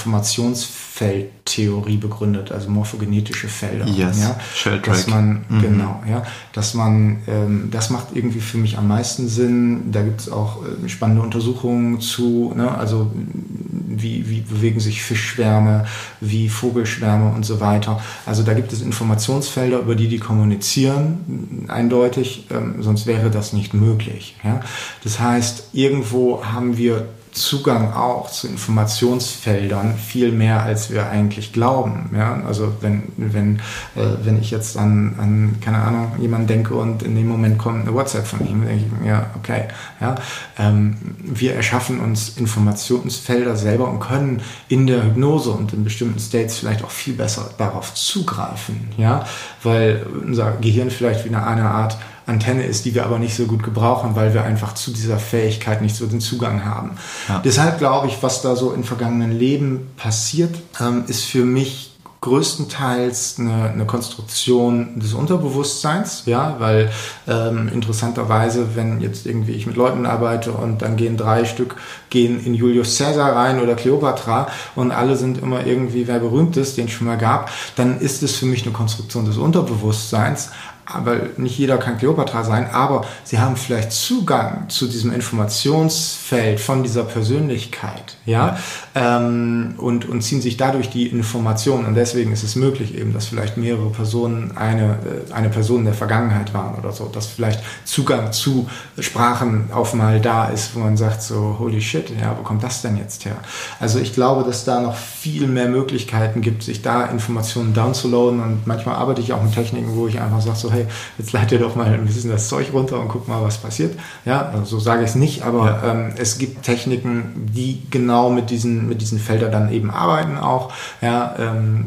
Informationsfeldtheorie begründet, also morphogenetische Felder. Yes. Ja? Dass man, mhm. genau, ja, dass man, ähm, das macht irgendwie für mich am meisten Sinn. Da gibt es auch äh, spannende Untersuchungen zu, ne? also wie, wie bewegen sich Fischschwärme, wie Vogelschwärme und so weiter. Also da gibt es Informationsfelder, über die die kommunizieren, eindeutig, ähm, sonst wäre das nicht möglich. Ja? Das heißt, irgendwo haben wir Zugang auch zu Informationsfeldern viel mehr, als wir eigentlich glauben. Ja? Also wenn, wenn, äh, wenn ich jetzt an, an, keine Ahnung, jemanden denke und in dem Moment kommt eine WhatsApp von ihm, denke ich mir, ja, okay. Ja? Ähm, wir erschaffen uns Informationsfelder selber und können in der Hypnose und in bestimmten States vielleicht auch viel besser darauf zugreifen. Ja? Weil unser Gehirn vielleicht wie eine, eine Art Antenne ist, die wir aber nicht so gut gebrauchen, weil wir einfach zu dieser Fähigkeit nicht so den Zugang haben. Ja. Deshalb glaube ich, was da so in vergangenen Leben passiert, ähm, ist für mich größtenteils eine, eine Konstruktion des Unterbewusstseins, ja, weil ähm, interessanterweise, wenn jetzt irgendwie ich mit Leuten arbeite und dann gehen drei Stück gehen in Julius Caesar rein oder Cleopatra und alle sind immer irgendwie wer berühmt ist, den es schon mal gab, dann ist es für mich eine Konstruktion des Unterbewusstseins, weil nicht jeder kann Kleopatra sein, aber sie haben vielleicht Zugang zu diesem Informationsfeld von dieser Persönlichkeit, ja, ja. Ähm, und, und ziehen sich dadurch die Informationen und deswegen ist es möglich eben, dass vielleicht mehrere Personen eine, äh, eine Person der Vergangenheit waren oder so, dass vielleicht Zugang zu Sprachen auf mal da ist, wo man sagt so, holy shit, ja, wo kommt das denn jetzt her? Also ich glaube, dass da noch viel mehr Möglichkeiten gibt, sich da Informationen downzuladen und manchmal arbeite ich auch mit Techniken, wo ich einfach sage so, hey, hey, jetzt leite doch mal ein bisschen das Zeug runter und guck mal, was passiert. Ja, also so sage ich es nicht, aber ja. ähm, es gibt Techniken, die genau mit diesen, mit diesen Feldern dann eben arbeiten auch. Ja, ähm,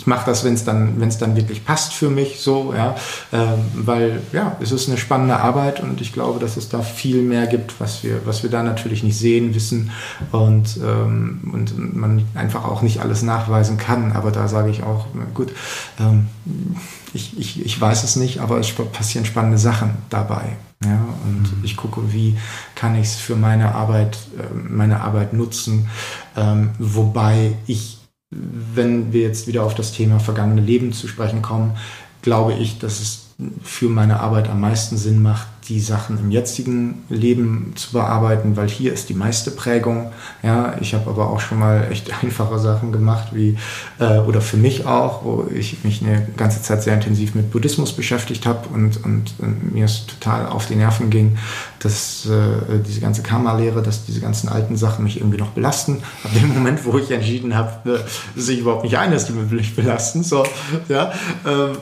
ich mache das, wenn es dann, wenn es dann wirklich passt für mich, so, ja, ähm, weil ja, es ist eine spannende Arbeit und ich glaube, dass es da viel mehr gibt, was wir, was wir da natürlich nicht sehen, wissen und ähm, und man einfach auch nicht alles nachweisen kann. Aber da sage ich auch, gut, ähm, ich, ich, ich weiß es nicht, aber es passieren spannende Sachen dabei. Ja, und mhm. ich gucke, wie kann ich es für meine Arbeit, äh, meine Arbeit nutzen, ähm, wobei ich wenn wir jetzt wieder auf das Thema vergangene Leben zu sprechen kommen, glaube ich, dass es für meine Arbeit am meisten Sinn macht, die Sachen im jetzigen Leben zu bearbeiten, weil hier ist die meiste Prägung. Ja, ich habe aber auch schon mal echt einfache Sachen gemacht, wie äh, oder für mich auch, wo ich mich eine ganze Zeit sehr intensiv mit Buddhismus beschäftigt habe und, und, und, mir es total auf die Nerven ging, dass äh, diese ganze Karma-Lehre, dass diese ganzen alten Sachen mich irgendwie noch belasten. Ab dem Moment, wo ich entschieden habe, äh, dass ich überhaupt nicht ein, dass die mich belasten, so, ja, äh,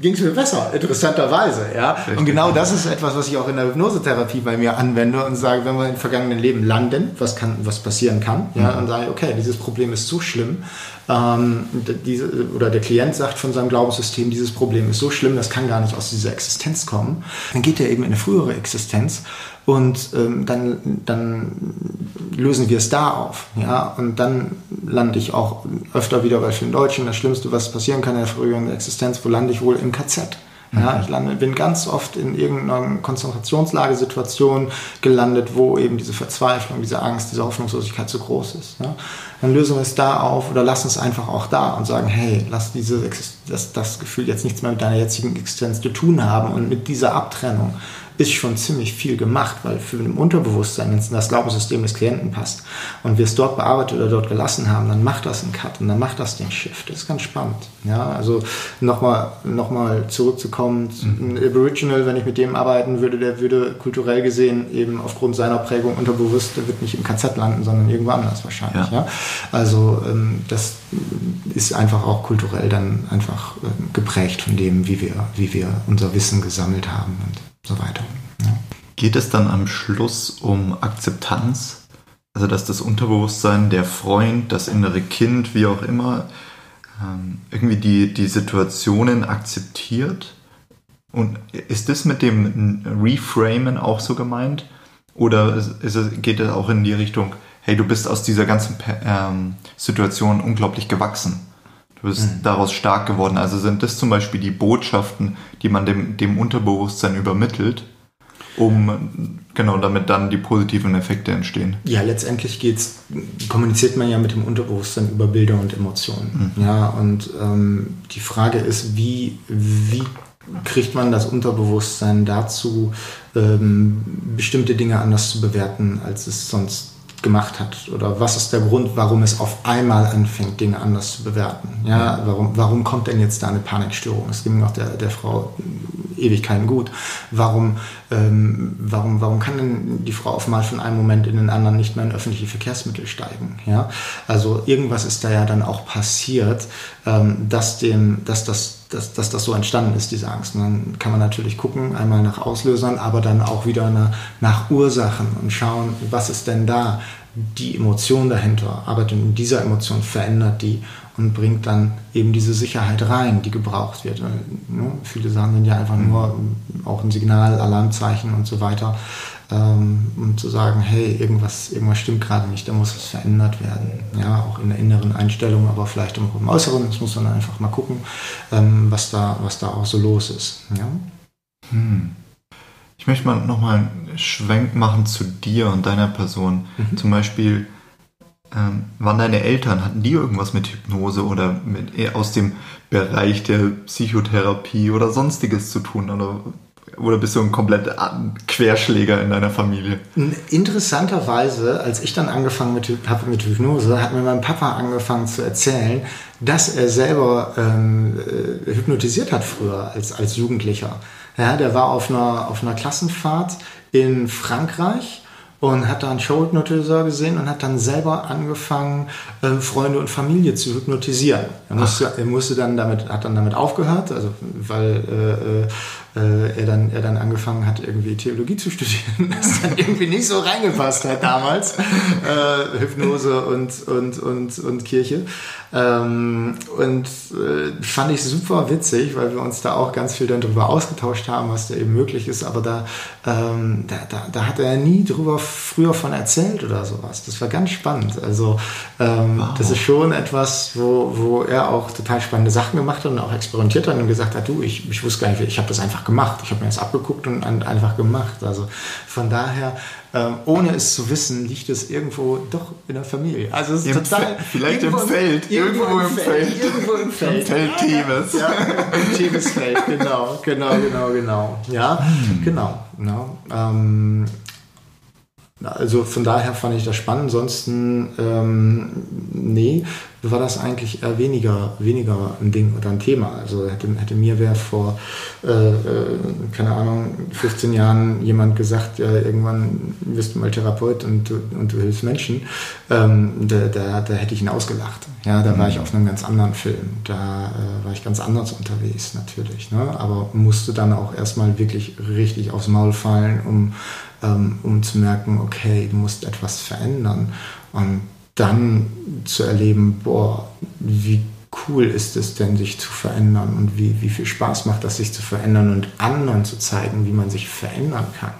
ging es mir besser, interessanterweise, ja. Und genau das ist etwas, was ich auch in der Hypnosetherapie bei mir anwende und sage, wenn wir im vergangenen Leben landen, was kann, was passieren kann, ja, mhm. und sage, okay, dieses Problem ist so schlimm, ähm, diese, oder der Klient sagt von seinem Glaubenssystem, dieses Problem ist so schlimm, das kann gar nicht aus dieser Existenz kommen, dann geht er eben in eine frühere Existenz und ähm, dann, dann lösen wir es da auf. Ja? Und dann lande ich auch öfter wieder bei vielen Deutschen, das Schlimmste, was passieren kann in der früheren Existenz, wo lande ich wohl im KZ? Ja, mhm. ich lande, bin ganz oft in irgendeiner Konzentrationslagesituation gelandet, wo eben diese Verzweiflung, diese Angst, diese Hoffnungslosigkeit zu groß ist. Ja. Dann lösen wir es da auf oder lassen es einfach auch da und sagen, hey, lass diese, das, das Gefühl jetzt nichts mehr mit deiner jetzigen Existenz zu tun haben und mit dieser Abtrennung ist schon ziemlich viel gemacht, weil für ein Unterbewusstsein, wenn es in das Glaubenssystem des Klienten passt und wir es dort bearbeitet oder dort gelassen haben, dann macht das einen Cut und dann macht das den Shift. Das ist ganz spannend. Ja, also nochmal noch mal zurückzukommen, mhm. ein Aboriginal, wenn ich mit dem arbeiten würde, der würde kulturell gesehen eben aufgrund seiner Prägung unterbewusst, der wird nicht im KZ landen, sondern irgendwo anders wahrscheinlich. Ja. ja? Also ähm, das ist einfach auch kulturell dann einfach ähm, geprägt von dem, wie wir, wie wir unser Wissen gesammelt haben. Und so weiter. Ja. Geht es dann am Schluss um Akzeptanz? also dass das Unterbewusstsein, der Freund, das innere Kind, wie auch immer, ähm, irgendwie die, die Situationen akzeptiert. Und ist das mit dem Reframen auch so gemeint? Oder es, geht es auch in die Richtung, hey, du bist aus dieser ganzen ähm, Situation unglaublich gewachsen? Du bist mhm. daraus stark geworden. Also sind das zum Beispiel die Botschaften, die man dem, dem Unterbewusstsein übermittelt, um genau damit dann die positiven Effekte entstehen. Ja, letztendlich geht's, kommuniziert man ja mit dem Unterbewusstsein über Bilder und Emotionen. Mhm. Ja, und ähm, die Frage ist, wie, wie kriegt man das Unterbewusstsein dazu, ähm, bestimmte Dinge anders zu bewerten, als es sonst gemacht hat? Oder was ist der Grund, warum es auf einmal anfängt, Dinge anders zu bewerten? Ja, warum, warum kommt denn jetzt da eine Panikstörung? Es ging auch der, der Frau Ewigkeiten gut. Warum, ähm, warum, warum kann denn die Frau auf einmal von einem Moment in den anderen nicht mehr in öffentliche Verkehrsmittel steigen? Ja, also irgendwas ist da ja dann auch passiert, dass dem, dass das dass, dass das so entstanden ist, diese Angst. Und dann kann man natürlich gucken, einmal nach Auslösern, aber dann auch wieder nach, nach Ursachen und schauen, was ist denn da? Die Emotion dahinter, arbeitet in dieser Emotion, verändert die und bringt dann eben diese Sicherheit rein, die gebraucht wird. Ne? Viele Sachen sind ja einfach nur auch ein Signal, Alarmzeichen und so weiter, ähm, um zu sagen, hey, irgendwas, irgendwas stimmt gerade nicht, da muss es verändert werden. Ja, auch in der inneren Einstellung, aber vielleicht auch im Äußeren. Das muss man einfach mal gucken, ähm, was, da, was da auch so los ist. Ja? Hm. Ich möchte mal nochmal einen Schwenk machen zu dir und deiner Person. Mhm. Zum Beispiel, ähm, waren deine Eltern, hatten die irgendwas mit Hypnose oder mit, aus dem Bereich der Psychotherapie oder sonstiges zu tun? Oder, oder bist du ein kompletter Querschläger in deiner Familie? Interessanterweise, als ich dann angefangen mit, habe mit Hypnose, hat mir mein Papa angefangen zu erzählen, dass er selber ähm, äh, hypnotisiert hat früher als, als Jugendlicher. Ja, der war auf einer, auf einer Klassenfahrt in Frankreich und hat da einen Showhypnotiseur gesehen und hat dann selber angefangen, äh, Freunde und Familie zu hypnotisieren. Er musste, er musste dann damit, hat dann damit aufgehört, also weil äh äh, er, dann, er dann angefangen hat, irgendwie Theologie zu studieren, das dann irgendwie nicht so reingepasst hat damals. Äh, Hypnose und, und, und, und Kirche. Ähm, und äh, fand ich super witzig, weil wir uns da auch ganz viel dann darüber ausgetauscht haben, was da eben möglich ist. Aber da, ähm, da, da, da hat er nie drüber früher von erzählt oder sowas. Das war ganz spannend. Also ähm, wow. das ist schon etwas, wo, wo er auch total spannende Sachen gemacht hat und auch experimentiert hat und gesagt hat, du, ich, ich wusste gar nicht, ich habe das einfach gemacht. Ich habe mir das abgeguckt und einfach gemacht. Also von daher, ähm, ohne es zu wissen, liegt es irgendwo doch in der Familie. Also es ist Im total. Fe vielleicht im Feld. Irgendwo, irgendwo im Feld. Feld. Irgendwo im Feld. Im Feld. Ja, im Teves-Feld, genau, genau, genau, genau. Ja, hm. genau. genau. Ähm, also von daher fand ich das spannend. Ansonsten, ähm, nee, war das eigentlich eher weniger, weniger ein Ding oder ein Thema. Also hätte, hätte mir wer vor, äh, äh, keine Ahnung, 15 Jahren jemand gesagt, ja, irgendwann wirst du mal Therapeut und, und du hilfst Menschen, ähm, da, da, da hätte ich ihn ausgelacht. Ja, da mhm. war ich auf einem ganz anderen Film. Da äh, war ich ganz anders unterwegs natürlich. Ne? Aber musste dann auch erstmal wirklich richtig aufs Maul fallen, um ähm, um zu merken, okay, du musst etwas verändern. Und dann zu erleben, boah, wie cool ist es denn, sich zu verändern und wie, wie viel Spaß macht das, sich zu verändern und anderen zu zeigen, wie man sich verändern kann.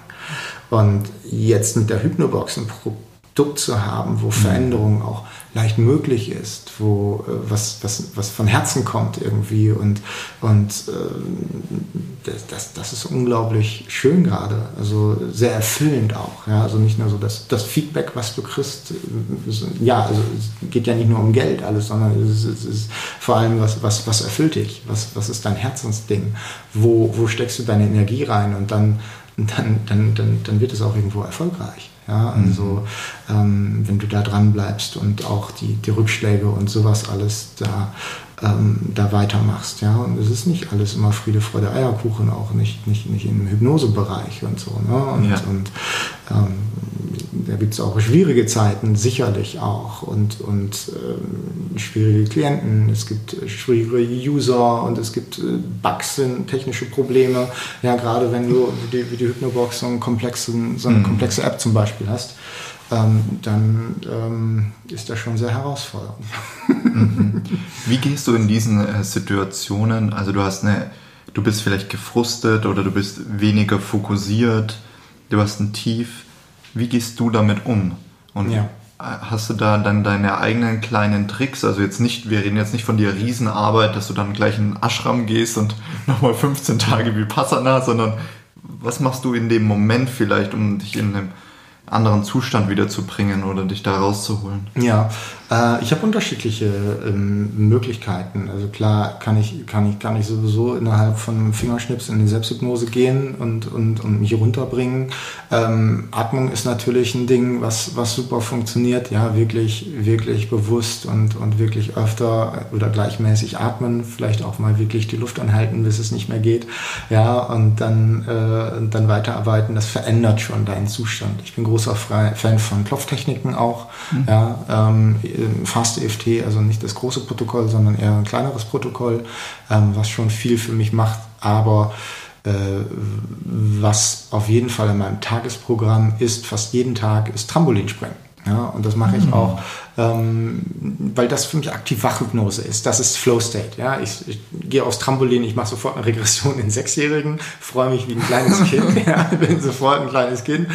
Und jetzt mit der Hypnobox ein Produkt zu haben, wo mhm. Veränderung auch leicht möglich ist, wo äh, was, was, was von Herzen kommt irgendwie und, und äh, das, das ist unglaublich schön gerade, also sehr erfüllend auch. Ja? Also nicht nur so das, das Feedback, was du kriegst, äh, ja, also es geht ja nicht nur um Geld alles, sondern es ist, es ist vor allem, was, was, was erfüllt dich, was, was ist dein Herzensding, wo, wo steckst du deine Energie rein und dann, dann, dann, dann, dann wird es auch irgendwo erfolgreich. Ja, also mhm. ähm, wenn du da dran bleibst und auch die, die Rückschläge und sowas alles da, ähm, da weitermachst. Ja, und es ist nicht alles immer Friede, Freude, Eierkuchen, auch nicht, nicht, nicht im Hypnosebereich und so. Ne? Und, ja. und ähm, da gibt es auch schwierige Zeiten, sicherlich auch, und, und ähm, schwierige Klienten, es gibt schwierige User und es gibt äh, Bugs, technische Probleme. Ja, gerade wenn du wie die, die Hypnobox so, komplexen, so eine mhm. komplexe App zum Beispiel hast, ähm, dann ähm, ist das schon sehr herausfordernd. Mhm. Wie gehst du in diesen äh, Situationen? Also du hast eine, du bist vielleicht gefrustet oder du bist weniger fokussiert, du hast ein Tief. Wie gehst du damit um? Und ja. hast du da dann deine eigenen kleinen Tricks? Also jetzt nicht, wir reden jetzt nicht von der Riesenarbeit, dass du dann gleich in den Ashram gehst und nochmal 15 Tage wie Passana, sondern was machst du in dem Moment vielleicht, um dich in einem anderen Zustand wiederzubringen oder dich da rauszuholen? Ja, äh, ich habe unterschiedliche ähm, Möglichkeiten. Also klar kann ich, kann, ich, kann ich sowieso innerhalb von einem Fingerschnips in die Selbsthypnose gehen und, und, und mich runterbringen. Ähm, Atmung ist natürlich ein Ding, was, was super funktioniert. Ja, wirklich, wirklich bewusst und, und wirklich öfter oder gleichmäßig atmen. Vielleicht auch mal wirklich die Luft anhalten, bis es nicht mehr geht. Ja, und dann, äh, dann weiterarbeiten. Das verändert schon deinen Zustand. Ich bin großer Fan von Klopftechniken auch. Mhm. Ja, ähm, Fast EFT, also nicht das große Protokoll, sondern eher ein kleineres Protokoll, ähm, was schon viel für mich macht, aber äh, was auf jeden Fall in meinem Tagesprogramm ist, fast jeden Tag, ist Trampolinspringen. Ja, und das mache ich mhm. auch ähm, weil das für mich aktiv Wachhypnose ist. Das ist Flow State. Ja? Ich, ich gehe aufs Trampolin, ich mache sofort eine Regression in Sechsjährigen, freue mich wie ein kleines Kind, ja? bin sofort ein kleines Kind.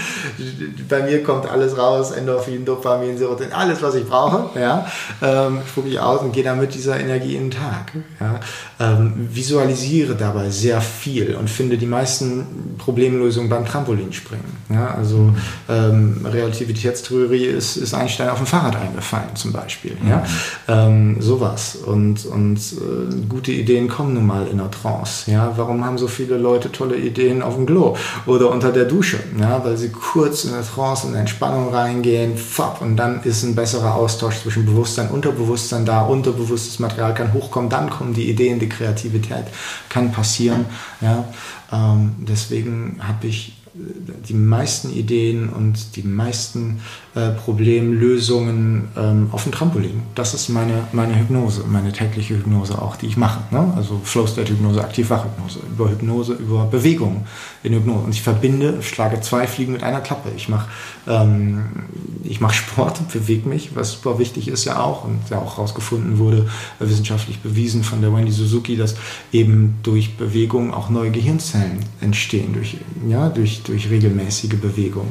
Bei mir kommt alles raus, Endorphin, Dopamin, Serotonin, alles, was ich brauche. Ja? Ähm, spucke ich aus und gehe dann mit dieser Energie in den Tag. Ja? Ähm, visualisiere dabei sehr viel und finde die meisten Problemlösungen beim Trampolinspringen. Ja? Also ähm, Relativitätstheorie ist, ist Einstein auf dem Fahrrad eingefallen fallen zum Beispiel. Mhm. Ja? Ähm, sowas. Und, und äh, gute Ideen kommen nun mal in der Trance. Ja? Warum haben so viele Leute tolle Ideen auf dem Klo oder unter der Dusche? Ja? Weil sie kurz in der Trance und Entspannung reingehen, fapp, und dann ist ein besserer Austausch zwischen Bewusstsein und Unterbewusstsein da. Unterbewusstes Material kann hochkommen, dann kommen die Ideen, die Kreativität kann passieren. Ja? Ähm, deswegen habe ich die meisten Ideen und die meisten äh, Problemlösungen ähm, auf dem Trampolin. Das ist meine, meine Hypnose, meine tägliche Hypnose auch, die ich mache. Ne? Also Flow-State-Hypnose, Aktiv-Wach-Hypnose, über Hypnose, über Bewegung in Hypnose. Und ich verbinde, schlage zwei Fliegen mit einer Klappe. Ich mache ähm, mach Sport, bewege mich, was super wichtig ist ja auch und ja auch herausgefunden wurde, äh, wissenschaftlich bewiesen von der Wendy Suzuki, dass eben durch Bewegung auch neue Gehirnzellen entstehen, durch, ja, durch durch regelmäßige Bewegung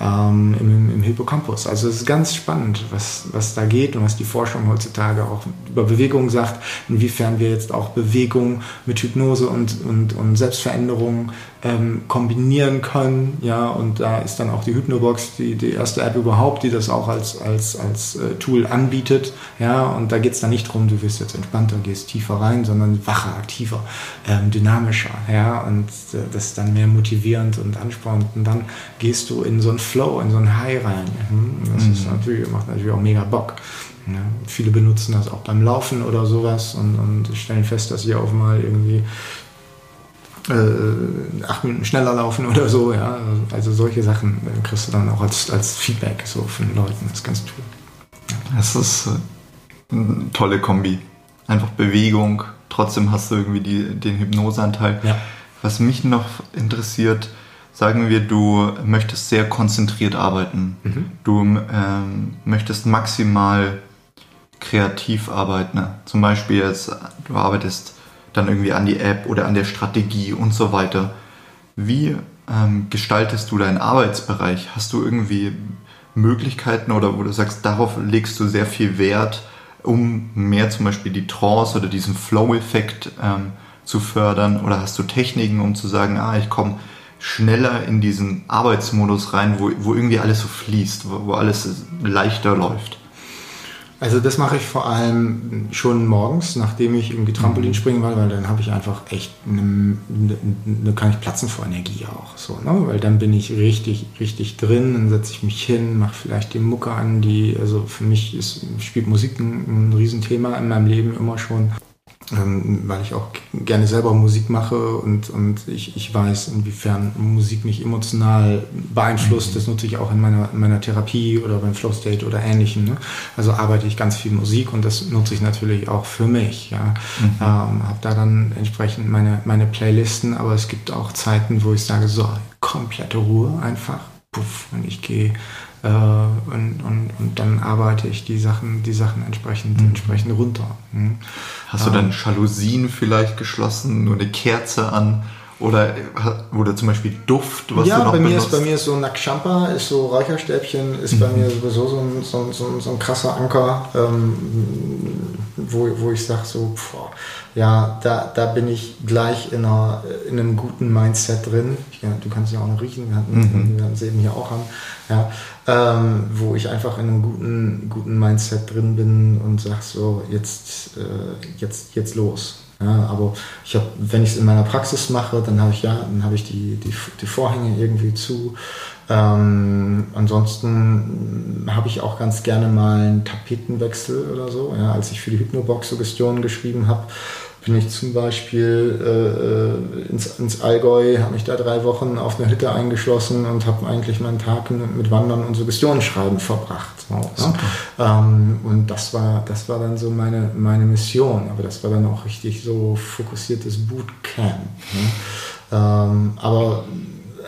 ähm, im, im Hippocampus. Also es ist ganz spannend, was, was da geht und was die Forschung heutzutage auch über Bewegung sagt, inwiefern wir jetzt auch Bewegung mit Hypnose und, und, und Selbstveränderung ähm, kombinieren können. Ja, und da ist dann auch die Hypnobox die, die erste App überhaupt, die das auch als, als, als äh, Tool anbietet. Ja, und da geht es dann nicht darum, du wirst jetzt entspannter, gehst tiefer rein, sondern wacher, aktiver, ähm, dynamischer. Ja, und äh, das ist dann mehr motivierend und anspornend. Und dann gehst du in so einen Flow, in so einen High rein. Mhm. Das mhm. ist natürlich, macht natürlich auch mega Bock. Ja, viele benutzen das auch beim Laufen oder sowas und, und stellen fest, dass sie auch mal irgendwie äh, acht Minuten schneller laufen oder so. Ja? Also solche Sachen äh, kriegst du dann auch als, als Feedback so von den Leuten. Das ist ganz toll. Ja. Das ist äh, eine tolle Kombi. Einfach Bewegung, trotzdem hast du irgendwie die, den Hypnoseanteil. Ja. Was mich noch interessiert, sagen wir, du möchtest sehr konzentriert arbeiten. Mhm. Du ähm, möchtest maximal kreativ arbeiten. Zum Beispiel jetzt, du arbeitest dann irgendwie an die App oder an der Strategie und so weiter. Wie ähm, gestaltest du deinen Arbeitsbereich? Hast du irgendwie Möglichkeiten oder wo du sagst, darauf legst du sehr viel Wert, um mehr zum Beispiel die Trance oder diesen Flow-Effekt ähm, zu fördern? Oder hast du Techniken, um zu sagen, ah, ich komme schneller in diesen Arbeitsmodus rein, wo, wo irgendwie alles so fließt, wo, wo alles leichter läuft? Also das mache ich vor allem schon morgens, nachdem ich irgendwie Trampolin mhm. springen war, weil dann habe ich einfach echt eine, eine, kann ich platzen vor Energie auch so, ne? Weil dann bin ich richtig, richtig drin, dann setze ich mich hin, mache vielleicht die Mucke an, die, also für mich ist, spielt Musik ein, ein Riesenthema in meinem Leben immer schon ähm, weil ich auch gerne selber Musik mache und, und ich, ich weiß, inwiefern Musik mich emotional beeinflusst. Mhm. Das nutze ich auch in meiner, in meiner Therapie oder beim Flow State oder ähnlichem. Ne? Also arbeite ich ganz viel Musik und das nutze ich natürlich auch für mich. Ja? Mhm. Ähm, habe da dann entsprechend meine, meine Playlisten, aber es gibt auch Zeiten, wo ich sage, so, komplette Ruhe einfach. Puff, und ich gehe Äh, und, und, und dann arbeite ich die Sachen, die Sachen entsprechend, mhm. entsprechend runter. Mhm. Hast du dann ähm. Jalousien vielleicht geschlossen, nur eine Kerze an? Oder, oder zum Beispiel Duft, was ja, du noch bei mir benutzt? ist bei mir ist so Nakchampa, ist so Räucherstäbchen, ist mhm. bei mir sowieso so ein, so, so, so ein krasser Anker, ähm, wo, wo ich sage so, pff, ja, da, da bin ich gleich in, einer, in einem guten Mindset drin. Ja, du kannst ja auch noch riechen, wir, hatten, mhm. wir es eben hier auch haben. Ja, ähm, wo ich einfach in einem guten, guten Mindset drin bin und sage so, jetzt, äh, jetzt, jetzt los. Ja, aber ich habe, wenn ich es in meiner Praxis mache, dann habe ich ja, dann habe ich die, die, die Vorhänge irgendwie zu. Ähm, ansonsten habe ich auch ganz gerne mal einen Tapetenwechsel oder so. Ja, als ich für die Hypnobox Suggestionen geschrieben habe, bin ich zum Beispiel äh, äh, ins, ins Allgäu, habe mich da drei Wochen auf eine Hütte eingeschlossen und habe eigentlich meinen Tag mit, mit Wandern und Suggestionsschreiben verbracht. So, ne? ähm, und das war, das war dann so meine, meine Mission, aber das war dann auch richtig so fokussiertes Bootcamp. Ne? Ähm, aber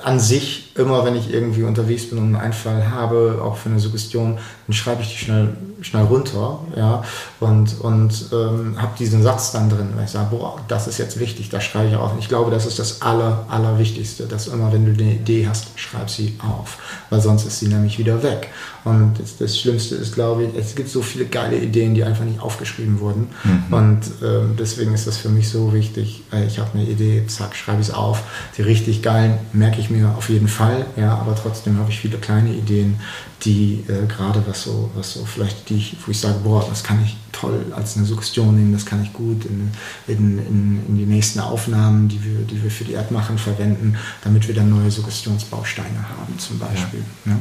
an sich, immer wenn ich irgendwie unterwegs bin und einen Einfall habe, auch für eine Suggestion, dann schreibe ich die schnell schnell runter, ja, und, und ähm, habe diesen Satz dann drin, weil ich sage, boah, das ist jetzt wichtig, das schreibe ich auf. Und ich glaube, das ist das Aller, Allerwichtigste, dass immer, wenn du eine Idee hast, schreib sie auf, weil sonst ist sie nämlich wieder weg. Und das, das Schlimmste ist, glaube ich, es gibt so viele geile Ideen, die einfach nicht aufgeschrieben wurden. Mhm. Und ähm, deswegen ist das für mich so wichtig. Ich habe eine Idee, zack, schreibe ich es auf. Die richtig geilen merke ich mir auf jeden Fall, ja, aber trotzdem habe ich viele kleine Ideen, die äh, gerade was so, was so vielleicht, die ich, wo ich sage, boah, das kann ich toll als eine Suggestion nehmen, das kann ich gut in, in, in, in, die nächsten Aufnahmen, die wir, die wir für die App machen, verwenden, damit wir dann neue Suggestionsbausteine haben, zum Beispiel. Ja. Ja.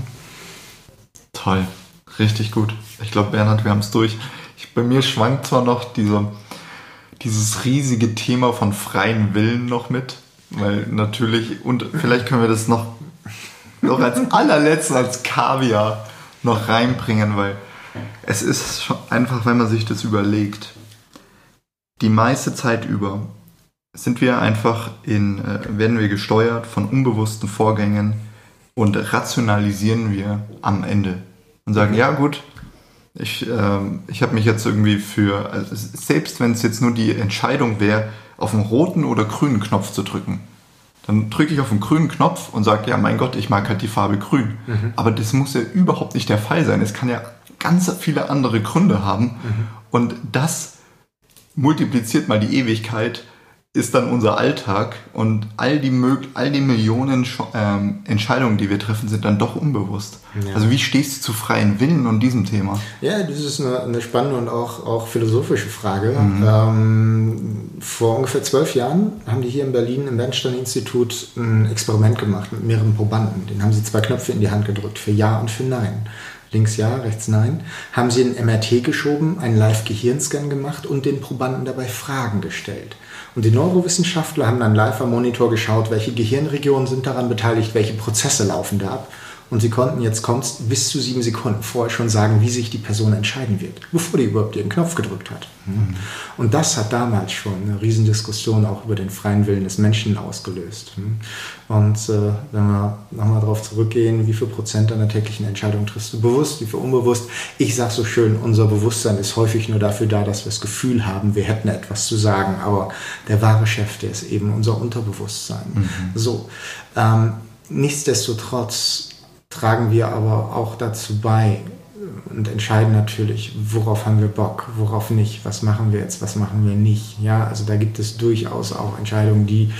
Toll, richtig gut. Ich glaube, Bernhard, wir haben es durch. Ich, bei mir schwankt zwar noch diese, dieses riesige Thema von freien Willen noch mit, weil natürlich, und vielleicht können wir das noch noch als allerletztes, als Kaviar noch reinbringen, weil es ist einfach, wenn man sich das überlegt, die meiste Zeit über sind wir einfach in, äh, werden wir gesteuert von unbewussten Vorgängen und rationalisieren wir am Ende und sagen, ja gut, ich, äh, ich habe mich jetzt irgendwie für, also selbst wenn es jetzt nur die Entscheidung wäre, auf den roten oder grünen Knopf zu drücken, dann drücke ich auf den grünen Knopf und sage, ja, mein Gott, ich mag halt die Farbe grün. Mhm. Aber das muss ja überhaupt nicht der Fall sein. Es kann ja ganz viele andere Gründe haben. Mhm. Und das multipliziert mal die Ewigkeit ist dann unser Alltag und all die, all die Millionen ähm, Entscheidungen, die wir treffen, sind dann doch unbewusst. Ja. Also wie stehst du zu freien Willen und diesem Thema? Ja, das ist eine, eine spannende und auch, auch philosophische Frage. Mhm. Ähm, vor ungefähr zwölf Jahren haben die hier in Berlin im Bernstein-Institut ein Experiment gemacht mit mehreren Probanden. Den haben sie zwei Knöpfe in die Hand gedrückt, für Ja und für Nein links ja, rechts nein, haben sie ein MRT geschoben, einen Live-Gehirnscan gemacht und den Probanden dabei Fragen gestellt. Und die Neurowissenschaftler haben dann live am Monitor geschaut, welche Gehirnregionen sind daran beteiligt, welche Prozesse laufen da ab. Und sie konnten, jetzt kommt's, bis zu sieben Sekunden vorher schon sagen, wie sich die Person entscheiden wird, bevor die überhaupt ihren Knopf gedrückt hat. Mhm. Und das hat damals schon eine Riesendiskussion auch über den freien Willen des Menschen ausgelöst. Mhm. Und äh, wenn wir nochmal darauf zurückgehen, wie viel Prozent deiner täglichen Entscheidungen triffst du bewusst, wie viel unbewusst? Ich sage so schön, unser Bewusstsein ist häufig nur dafür da, dass wir das Gefühl haben, wir hätten etwas zu sagen. Aber der wahre Chef, der ist eben unser Unterbewusstsein. Mhm. So, ähm, nichtsdestotrotz tragen wir aber auch dazu bei und entscheiden natürlich, worauf haben wir Bock, worauf nicht, was machen wir jetzt, was machen wir nicht. Ja, also da gibt es durchaus auch Entscheidungen, die,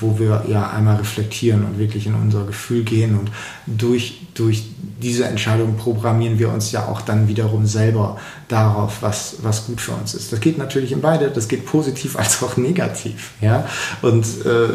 wo wir ja einmal reflektieren und wirklich in unser Gefühl gehen und durch, durch diese Entscheidung programmieren wir uns ja auch dann wiederum selber darauf, was, was gut für uns ist. Das geht natürlich in beide, das geht positiv als auch negativ. Ja? Und äh,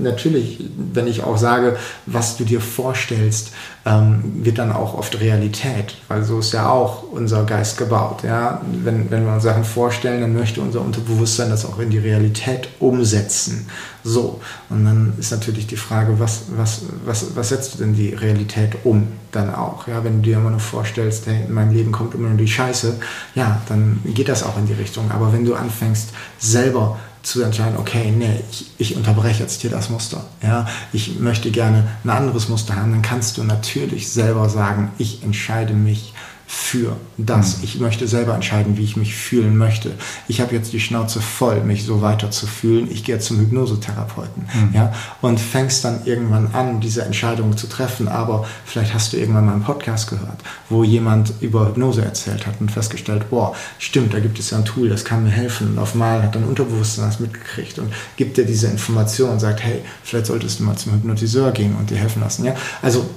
natürlich, wenn ich auch sage, was du dir vorstellst, ähm, wird dann auch oft Realität, weil so ist ja auch unser Geist gebaut. Ja? Wenn, wenn wir uns Sachen vorstellen, dann möchte unser Unterbewusstsein das auch in die Realität umsetzen. So, und dann ist natürlich die Frage, was, was, was, was setzt du denn die Realität um dann auch? Ja, wenn du dir immer nur vorstellst, hey, in meinem Leben kommt immer nur die Scheiße, ja, dann geht das auch in die Richtung. Aber wenn du anfängst, selber zu entscheiden, okay, nee, ich, ich unterbreche jetzt hier das Muster. Ja, ich möchte gerne ein anderes Muster haben, dann kannst du natürlich selber sagen, ich entscheide mich für das. Mhm. Ich möchte selber entscheiden, wie ich mich fühlen möchte. Ich habe jetzt die Schnauze voll, mich so weiter zu fühlen. Ich gehe zum Hypnosetherapeuten. Mhm. Ja, und fängst dann irgendwann an, diese Entscheidungen zu treffen. Aber vielleicht hast du irgendwann mal einen Podcast gehört, wo jemand über Hypnose erzählt hat und festgestellt, boah, stimmt, da gibt es ja ein Tool, das kann mir helfen. Und auf einmal hat dein Unterbewusstsein das mitgekriegt und gibt dir diese Information und sagt, hey, vielleicht solltest du mal zum Hypnotiseur gehen und dir helfen lassen. Ja, also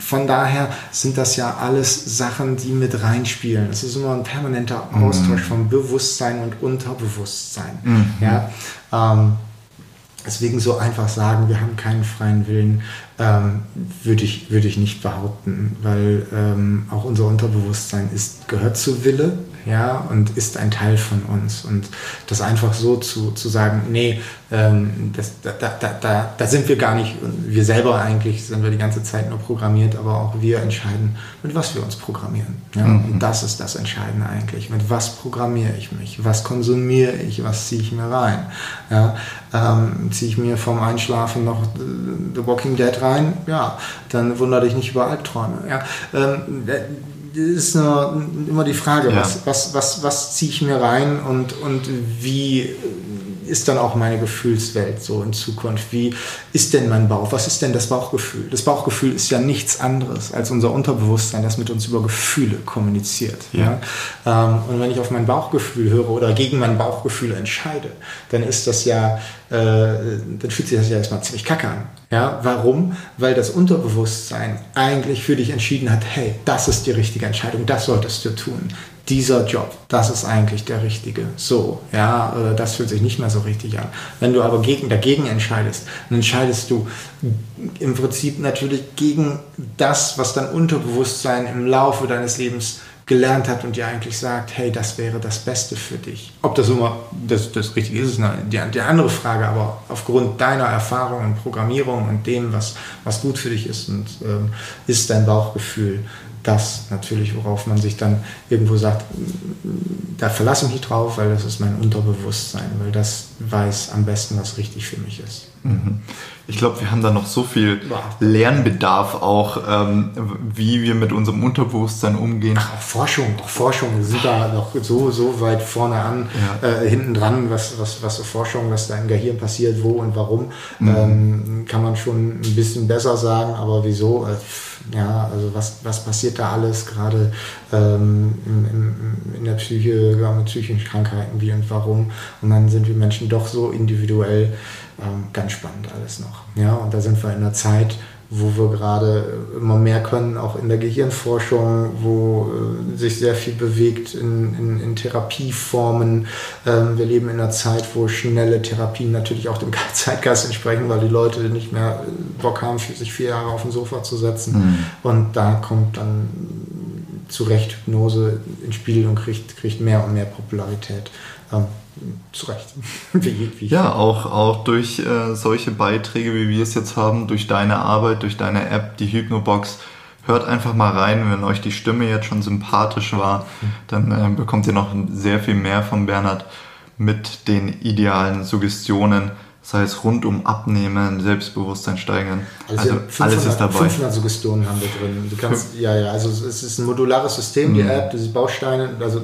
von daher sind das ja alles Sachen, die mit reinspielen. Es ist immer ein permanenter. Austausch mhm. von Bewusstsein und Unterbewusstsein. Mhm. Ja, ähm, deswegen so einfach sagen, wir haben keinen freien Willen, ähm, würde ich, würd ich nicht behaupten, weil ähm, auch unser Unterbewusstsein ist, gehört zu Wille ja, und ist ein Teil von uns. Und das einfach so zu, zu sagen, nee, ähm, das, da, da, da, da sind wir gar nicht, wir selber eigentlich sind wir die ganze Zeit nur programmiert, aber auch wir entscheiden, mit was wir uns programmieren. Ja? Mhm. Und das ist das Entscheidende eigentlich. Mit was programmiere ich mich? Was konsumiere ich? Was ziehe ich mir rein? Ja? Ähm, ziehe ich mir vom Einschlafen noch The Walking Dead rein? Ja, dann wundere dich nicht über Albträume. Ja? Ähm, ist nur, immer die Frage, ja. was, was, was, was ziehe ich mir rein und, und wie ist dann auch meine Gefühlswelt so in Zukunft? Wie ist denn mein Bauch? Was ist denn das Bauchgefühl? Das Bauchgefühl ist ja nichts anderes als unser Unterbewusstsein, das mit uns über Gefühle kommuniziert. Ja. ja? Ähm, und wenn ich auf mein Bauchgefühl höre oder gegen mein Bauchgefühl entscheide, dann ist das ja, äh, dann fühlt sich das ja erstmal ziemlich kacke an. Ja, warum? Weil das Unterbewusstsein eigentlich für dich entschieden hat, hey, das ist die richtige Entscheidung, das solltest du tun dieser Job, das ist eigentlich der richtige. So, ja, das fühlt sich nicht mehr so richtig an. Wenn du aber gegen, dagegen entscheidest, dann entscheidest du im Prinzip natürlich gegen das, was dein Unterbewusstsein im Laufe deines Lebens gelernt hat und dir eigentlich sagt, hey, das wäre das Beste für dich. Ob das immer das, das Richtige ist, ist die, die andere Frage, aber aufgrund deiner Erfahrung in Programmierung und dem, was, was gut für dich ist, und, ähm, ist dein Bauchgefühl das natürlich, worauf man sich dann irgendwo sagt, da verlasse ich mich drauf, weil das ist mein Unterbewusstsein, weil das weiß am besten, was richtig für mich ist. Mhm. Ich glaube, wir haben da noch so viel Lernbedarf auch, ähm, wie wir mit unserem Unterbewusstsein umgehen. Ach, auch Forschung, auch Forschung, wir sind da noch so, so weit vorne an, ja. äh, hinten dran, was, was, was Forschung, was da im Gehirn passiert, wo und warum, mhm. ähm, kann man schon ein bisschen besser sagen, aber wieso? Äh, ja, also was, was passiert da alles gerade ähm, in, in, der Psyche, mit psychischen Krankheiten, wie und warum. Und dann sind wir Menschen doch so individuell, ähm, ganz spannend alles noch. Ja, und da sind wir in einer Zeit, wo wir gerade immer mehr können, auch in der Gehirnforschung, wo äh, sich sehr viel bewegt in, in, in Therapieformen. Ähm, wir leben in einer Zeit, wo schnelle Therapien natürlich auch dem Zeitgeist entsprechen, weil die Leute nicht mehr Bock haben, sich vier Jahre auf dem Sofa zu setzen. Mhm. Und da kommt dann zu Recht Hypnose ins Spiel und kriegt, kriegt mehr und mehr Popularität. Ähm, zu Recht. wie, wie ja, auch, auch durch äh, solche Beiträge, wie wir es jetzt haben, durch deine Arbeit, durch deine App, die Hypnobox. Hört einfach mal rein, wenn euch die Stimme jetzt schon sympathisch war, dann äh, bekommt ihr noch sehr viel mehr von Bernhard mit den idealen Suggestionen sei es rund um Abnehmen, Selbstbewusstsein steigern. Also, also 500, alles ist dabei. 500 Suggestionen haben wir drin. Du kannst, ja, ja, also es ist ein modulares System, die mhm. App, diese Bausteine, also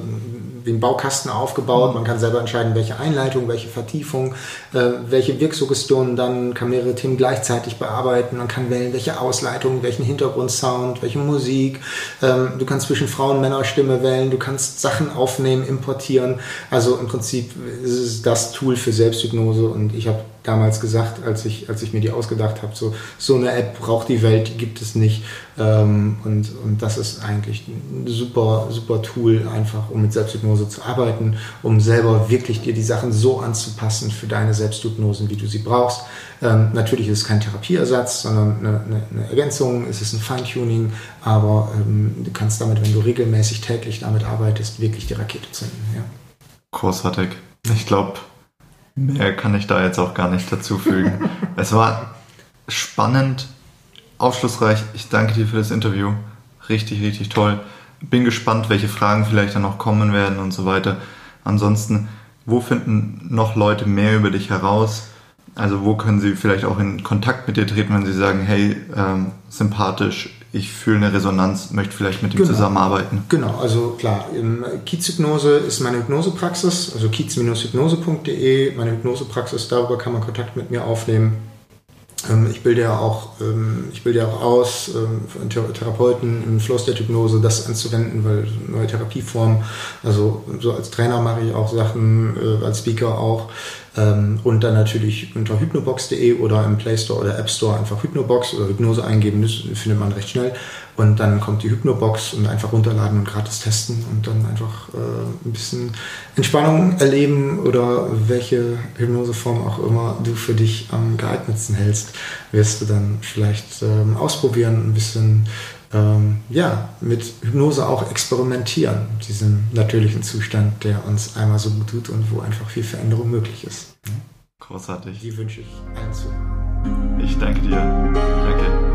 wie ein Baukasten aufgebaut. Man kann selber entscheiden, welche Einleitung, welche Vertiefung, äh, welche Wirksuggestionen dann, kann mehrere Themen gleichzeitig bearbeiten. Man kann wählen, welche Ausleitung, welchen Hintergrundsound, welche Musik. Ähm, du kannst zwischen Frauen- und Männerstimme wählen. Du kannst Sachen aufnehmen, importieren. Also im Prinzip ist es das Tool für Selbsthypnose und ich habe damals gesagt, als ich, als ich mir die ausgedacht habe. So, so eine App braucht die Welt, die gibt es nicht. Ähm, und, und das ist eigentlich ein super, super Tool, einfach um mit Selbsthypnose zu arbeiten, um selber wirklich dir die Sachen so anzupassen für deine Selbsthypnosen, wie du sie brauchst. Ähm, natürlich ist es kein Therapieersatz, sondern eine, eine, eine Ergänzung, es ist ein Feintuning, aber ähm, du kannst damit, wenn du regelmäßig täglich damit arbeitest, wirklich die Rakete zünden. Ja. Großartig. Ich glaube, Mehr kann ich da jetzt auch gar nicht dazu fügen. es war spannend, aufschlussreich. Ich danke dir für das Interview. Richtig, richtig toll. Bin gespannt, welche Fragen vielleicht dann noch kommen werden und so weiter. Ansonsten wo finden noch Leute mehr über dich heraus? Also wo können sie vielleicht auch in Kontakt mit dir treten, wenn sie sagen, hey, ähm, sympathisch, ich fühle eine Resonanz, möchte vielleicht mit ihm genau. zusammenarbeiten? Genau, also klar, Kiezhypnose ist meine Hypnosepraxis, also kiez-hypnose.de, meine Hypnosepraxis, darüber kann man Kontakt mit mir aufnehmen. Ähm, ich bilde ja auch, ähm, ich bilde ja auch aus, ähm, Therapeuten im Flow State Hypnose das anzuwenden, weil neue Therapieformen, also so als Trainer mache ich auch Sachen, äh, als Speaker auch. Und dann natürlich unter hypnobox.de oder im Play Store oder App Store einfach Hypnobox oder Hypnose eingeben, das findet man recht schnell. Und dann kommt die Hypnobox und einfach runterladen und gratis testen und dann einfach äh, ein bisschen Entspannung erleben oder welche Hypnoseform auch immer du für dich am geeignetsten hältst, wirst du dann vielleicht ähm, ausprobieren, ein bisschen ähm, ja, mit Hypnose auch experimentieren, diesem natürlichen Zustand, der uns einmal so gut tut und wo einfach viel Veränderung möglich ist. Großartig. Die wünsche ich allen zu. Ich danke dir. Danke.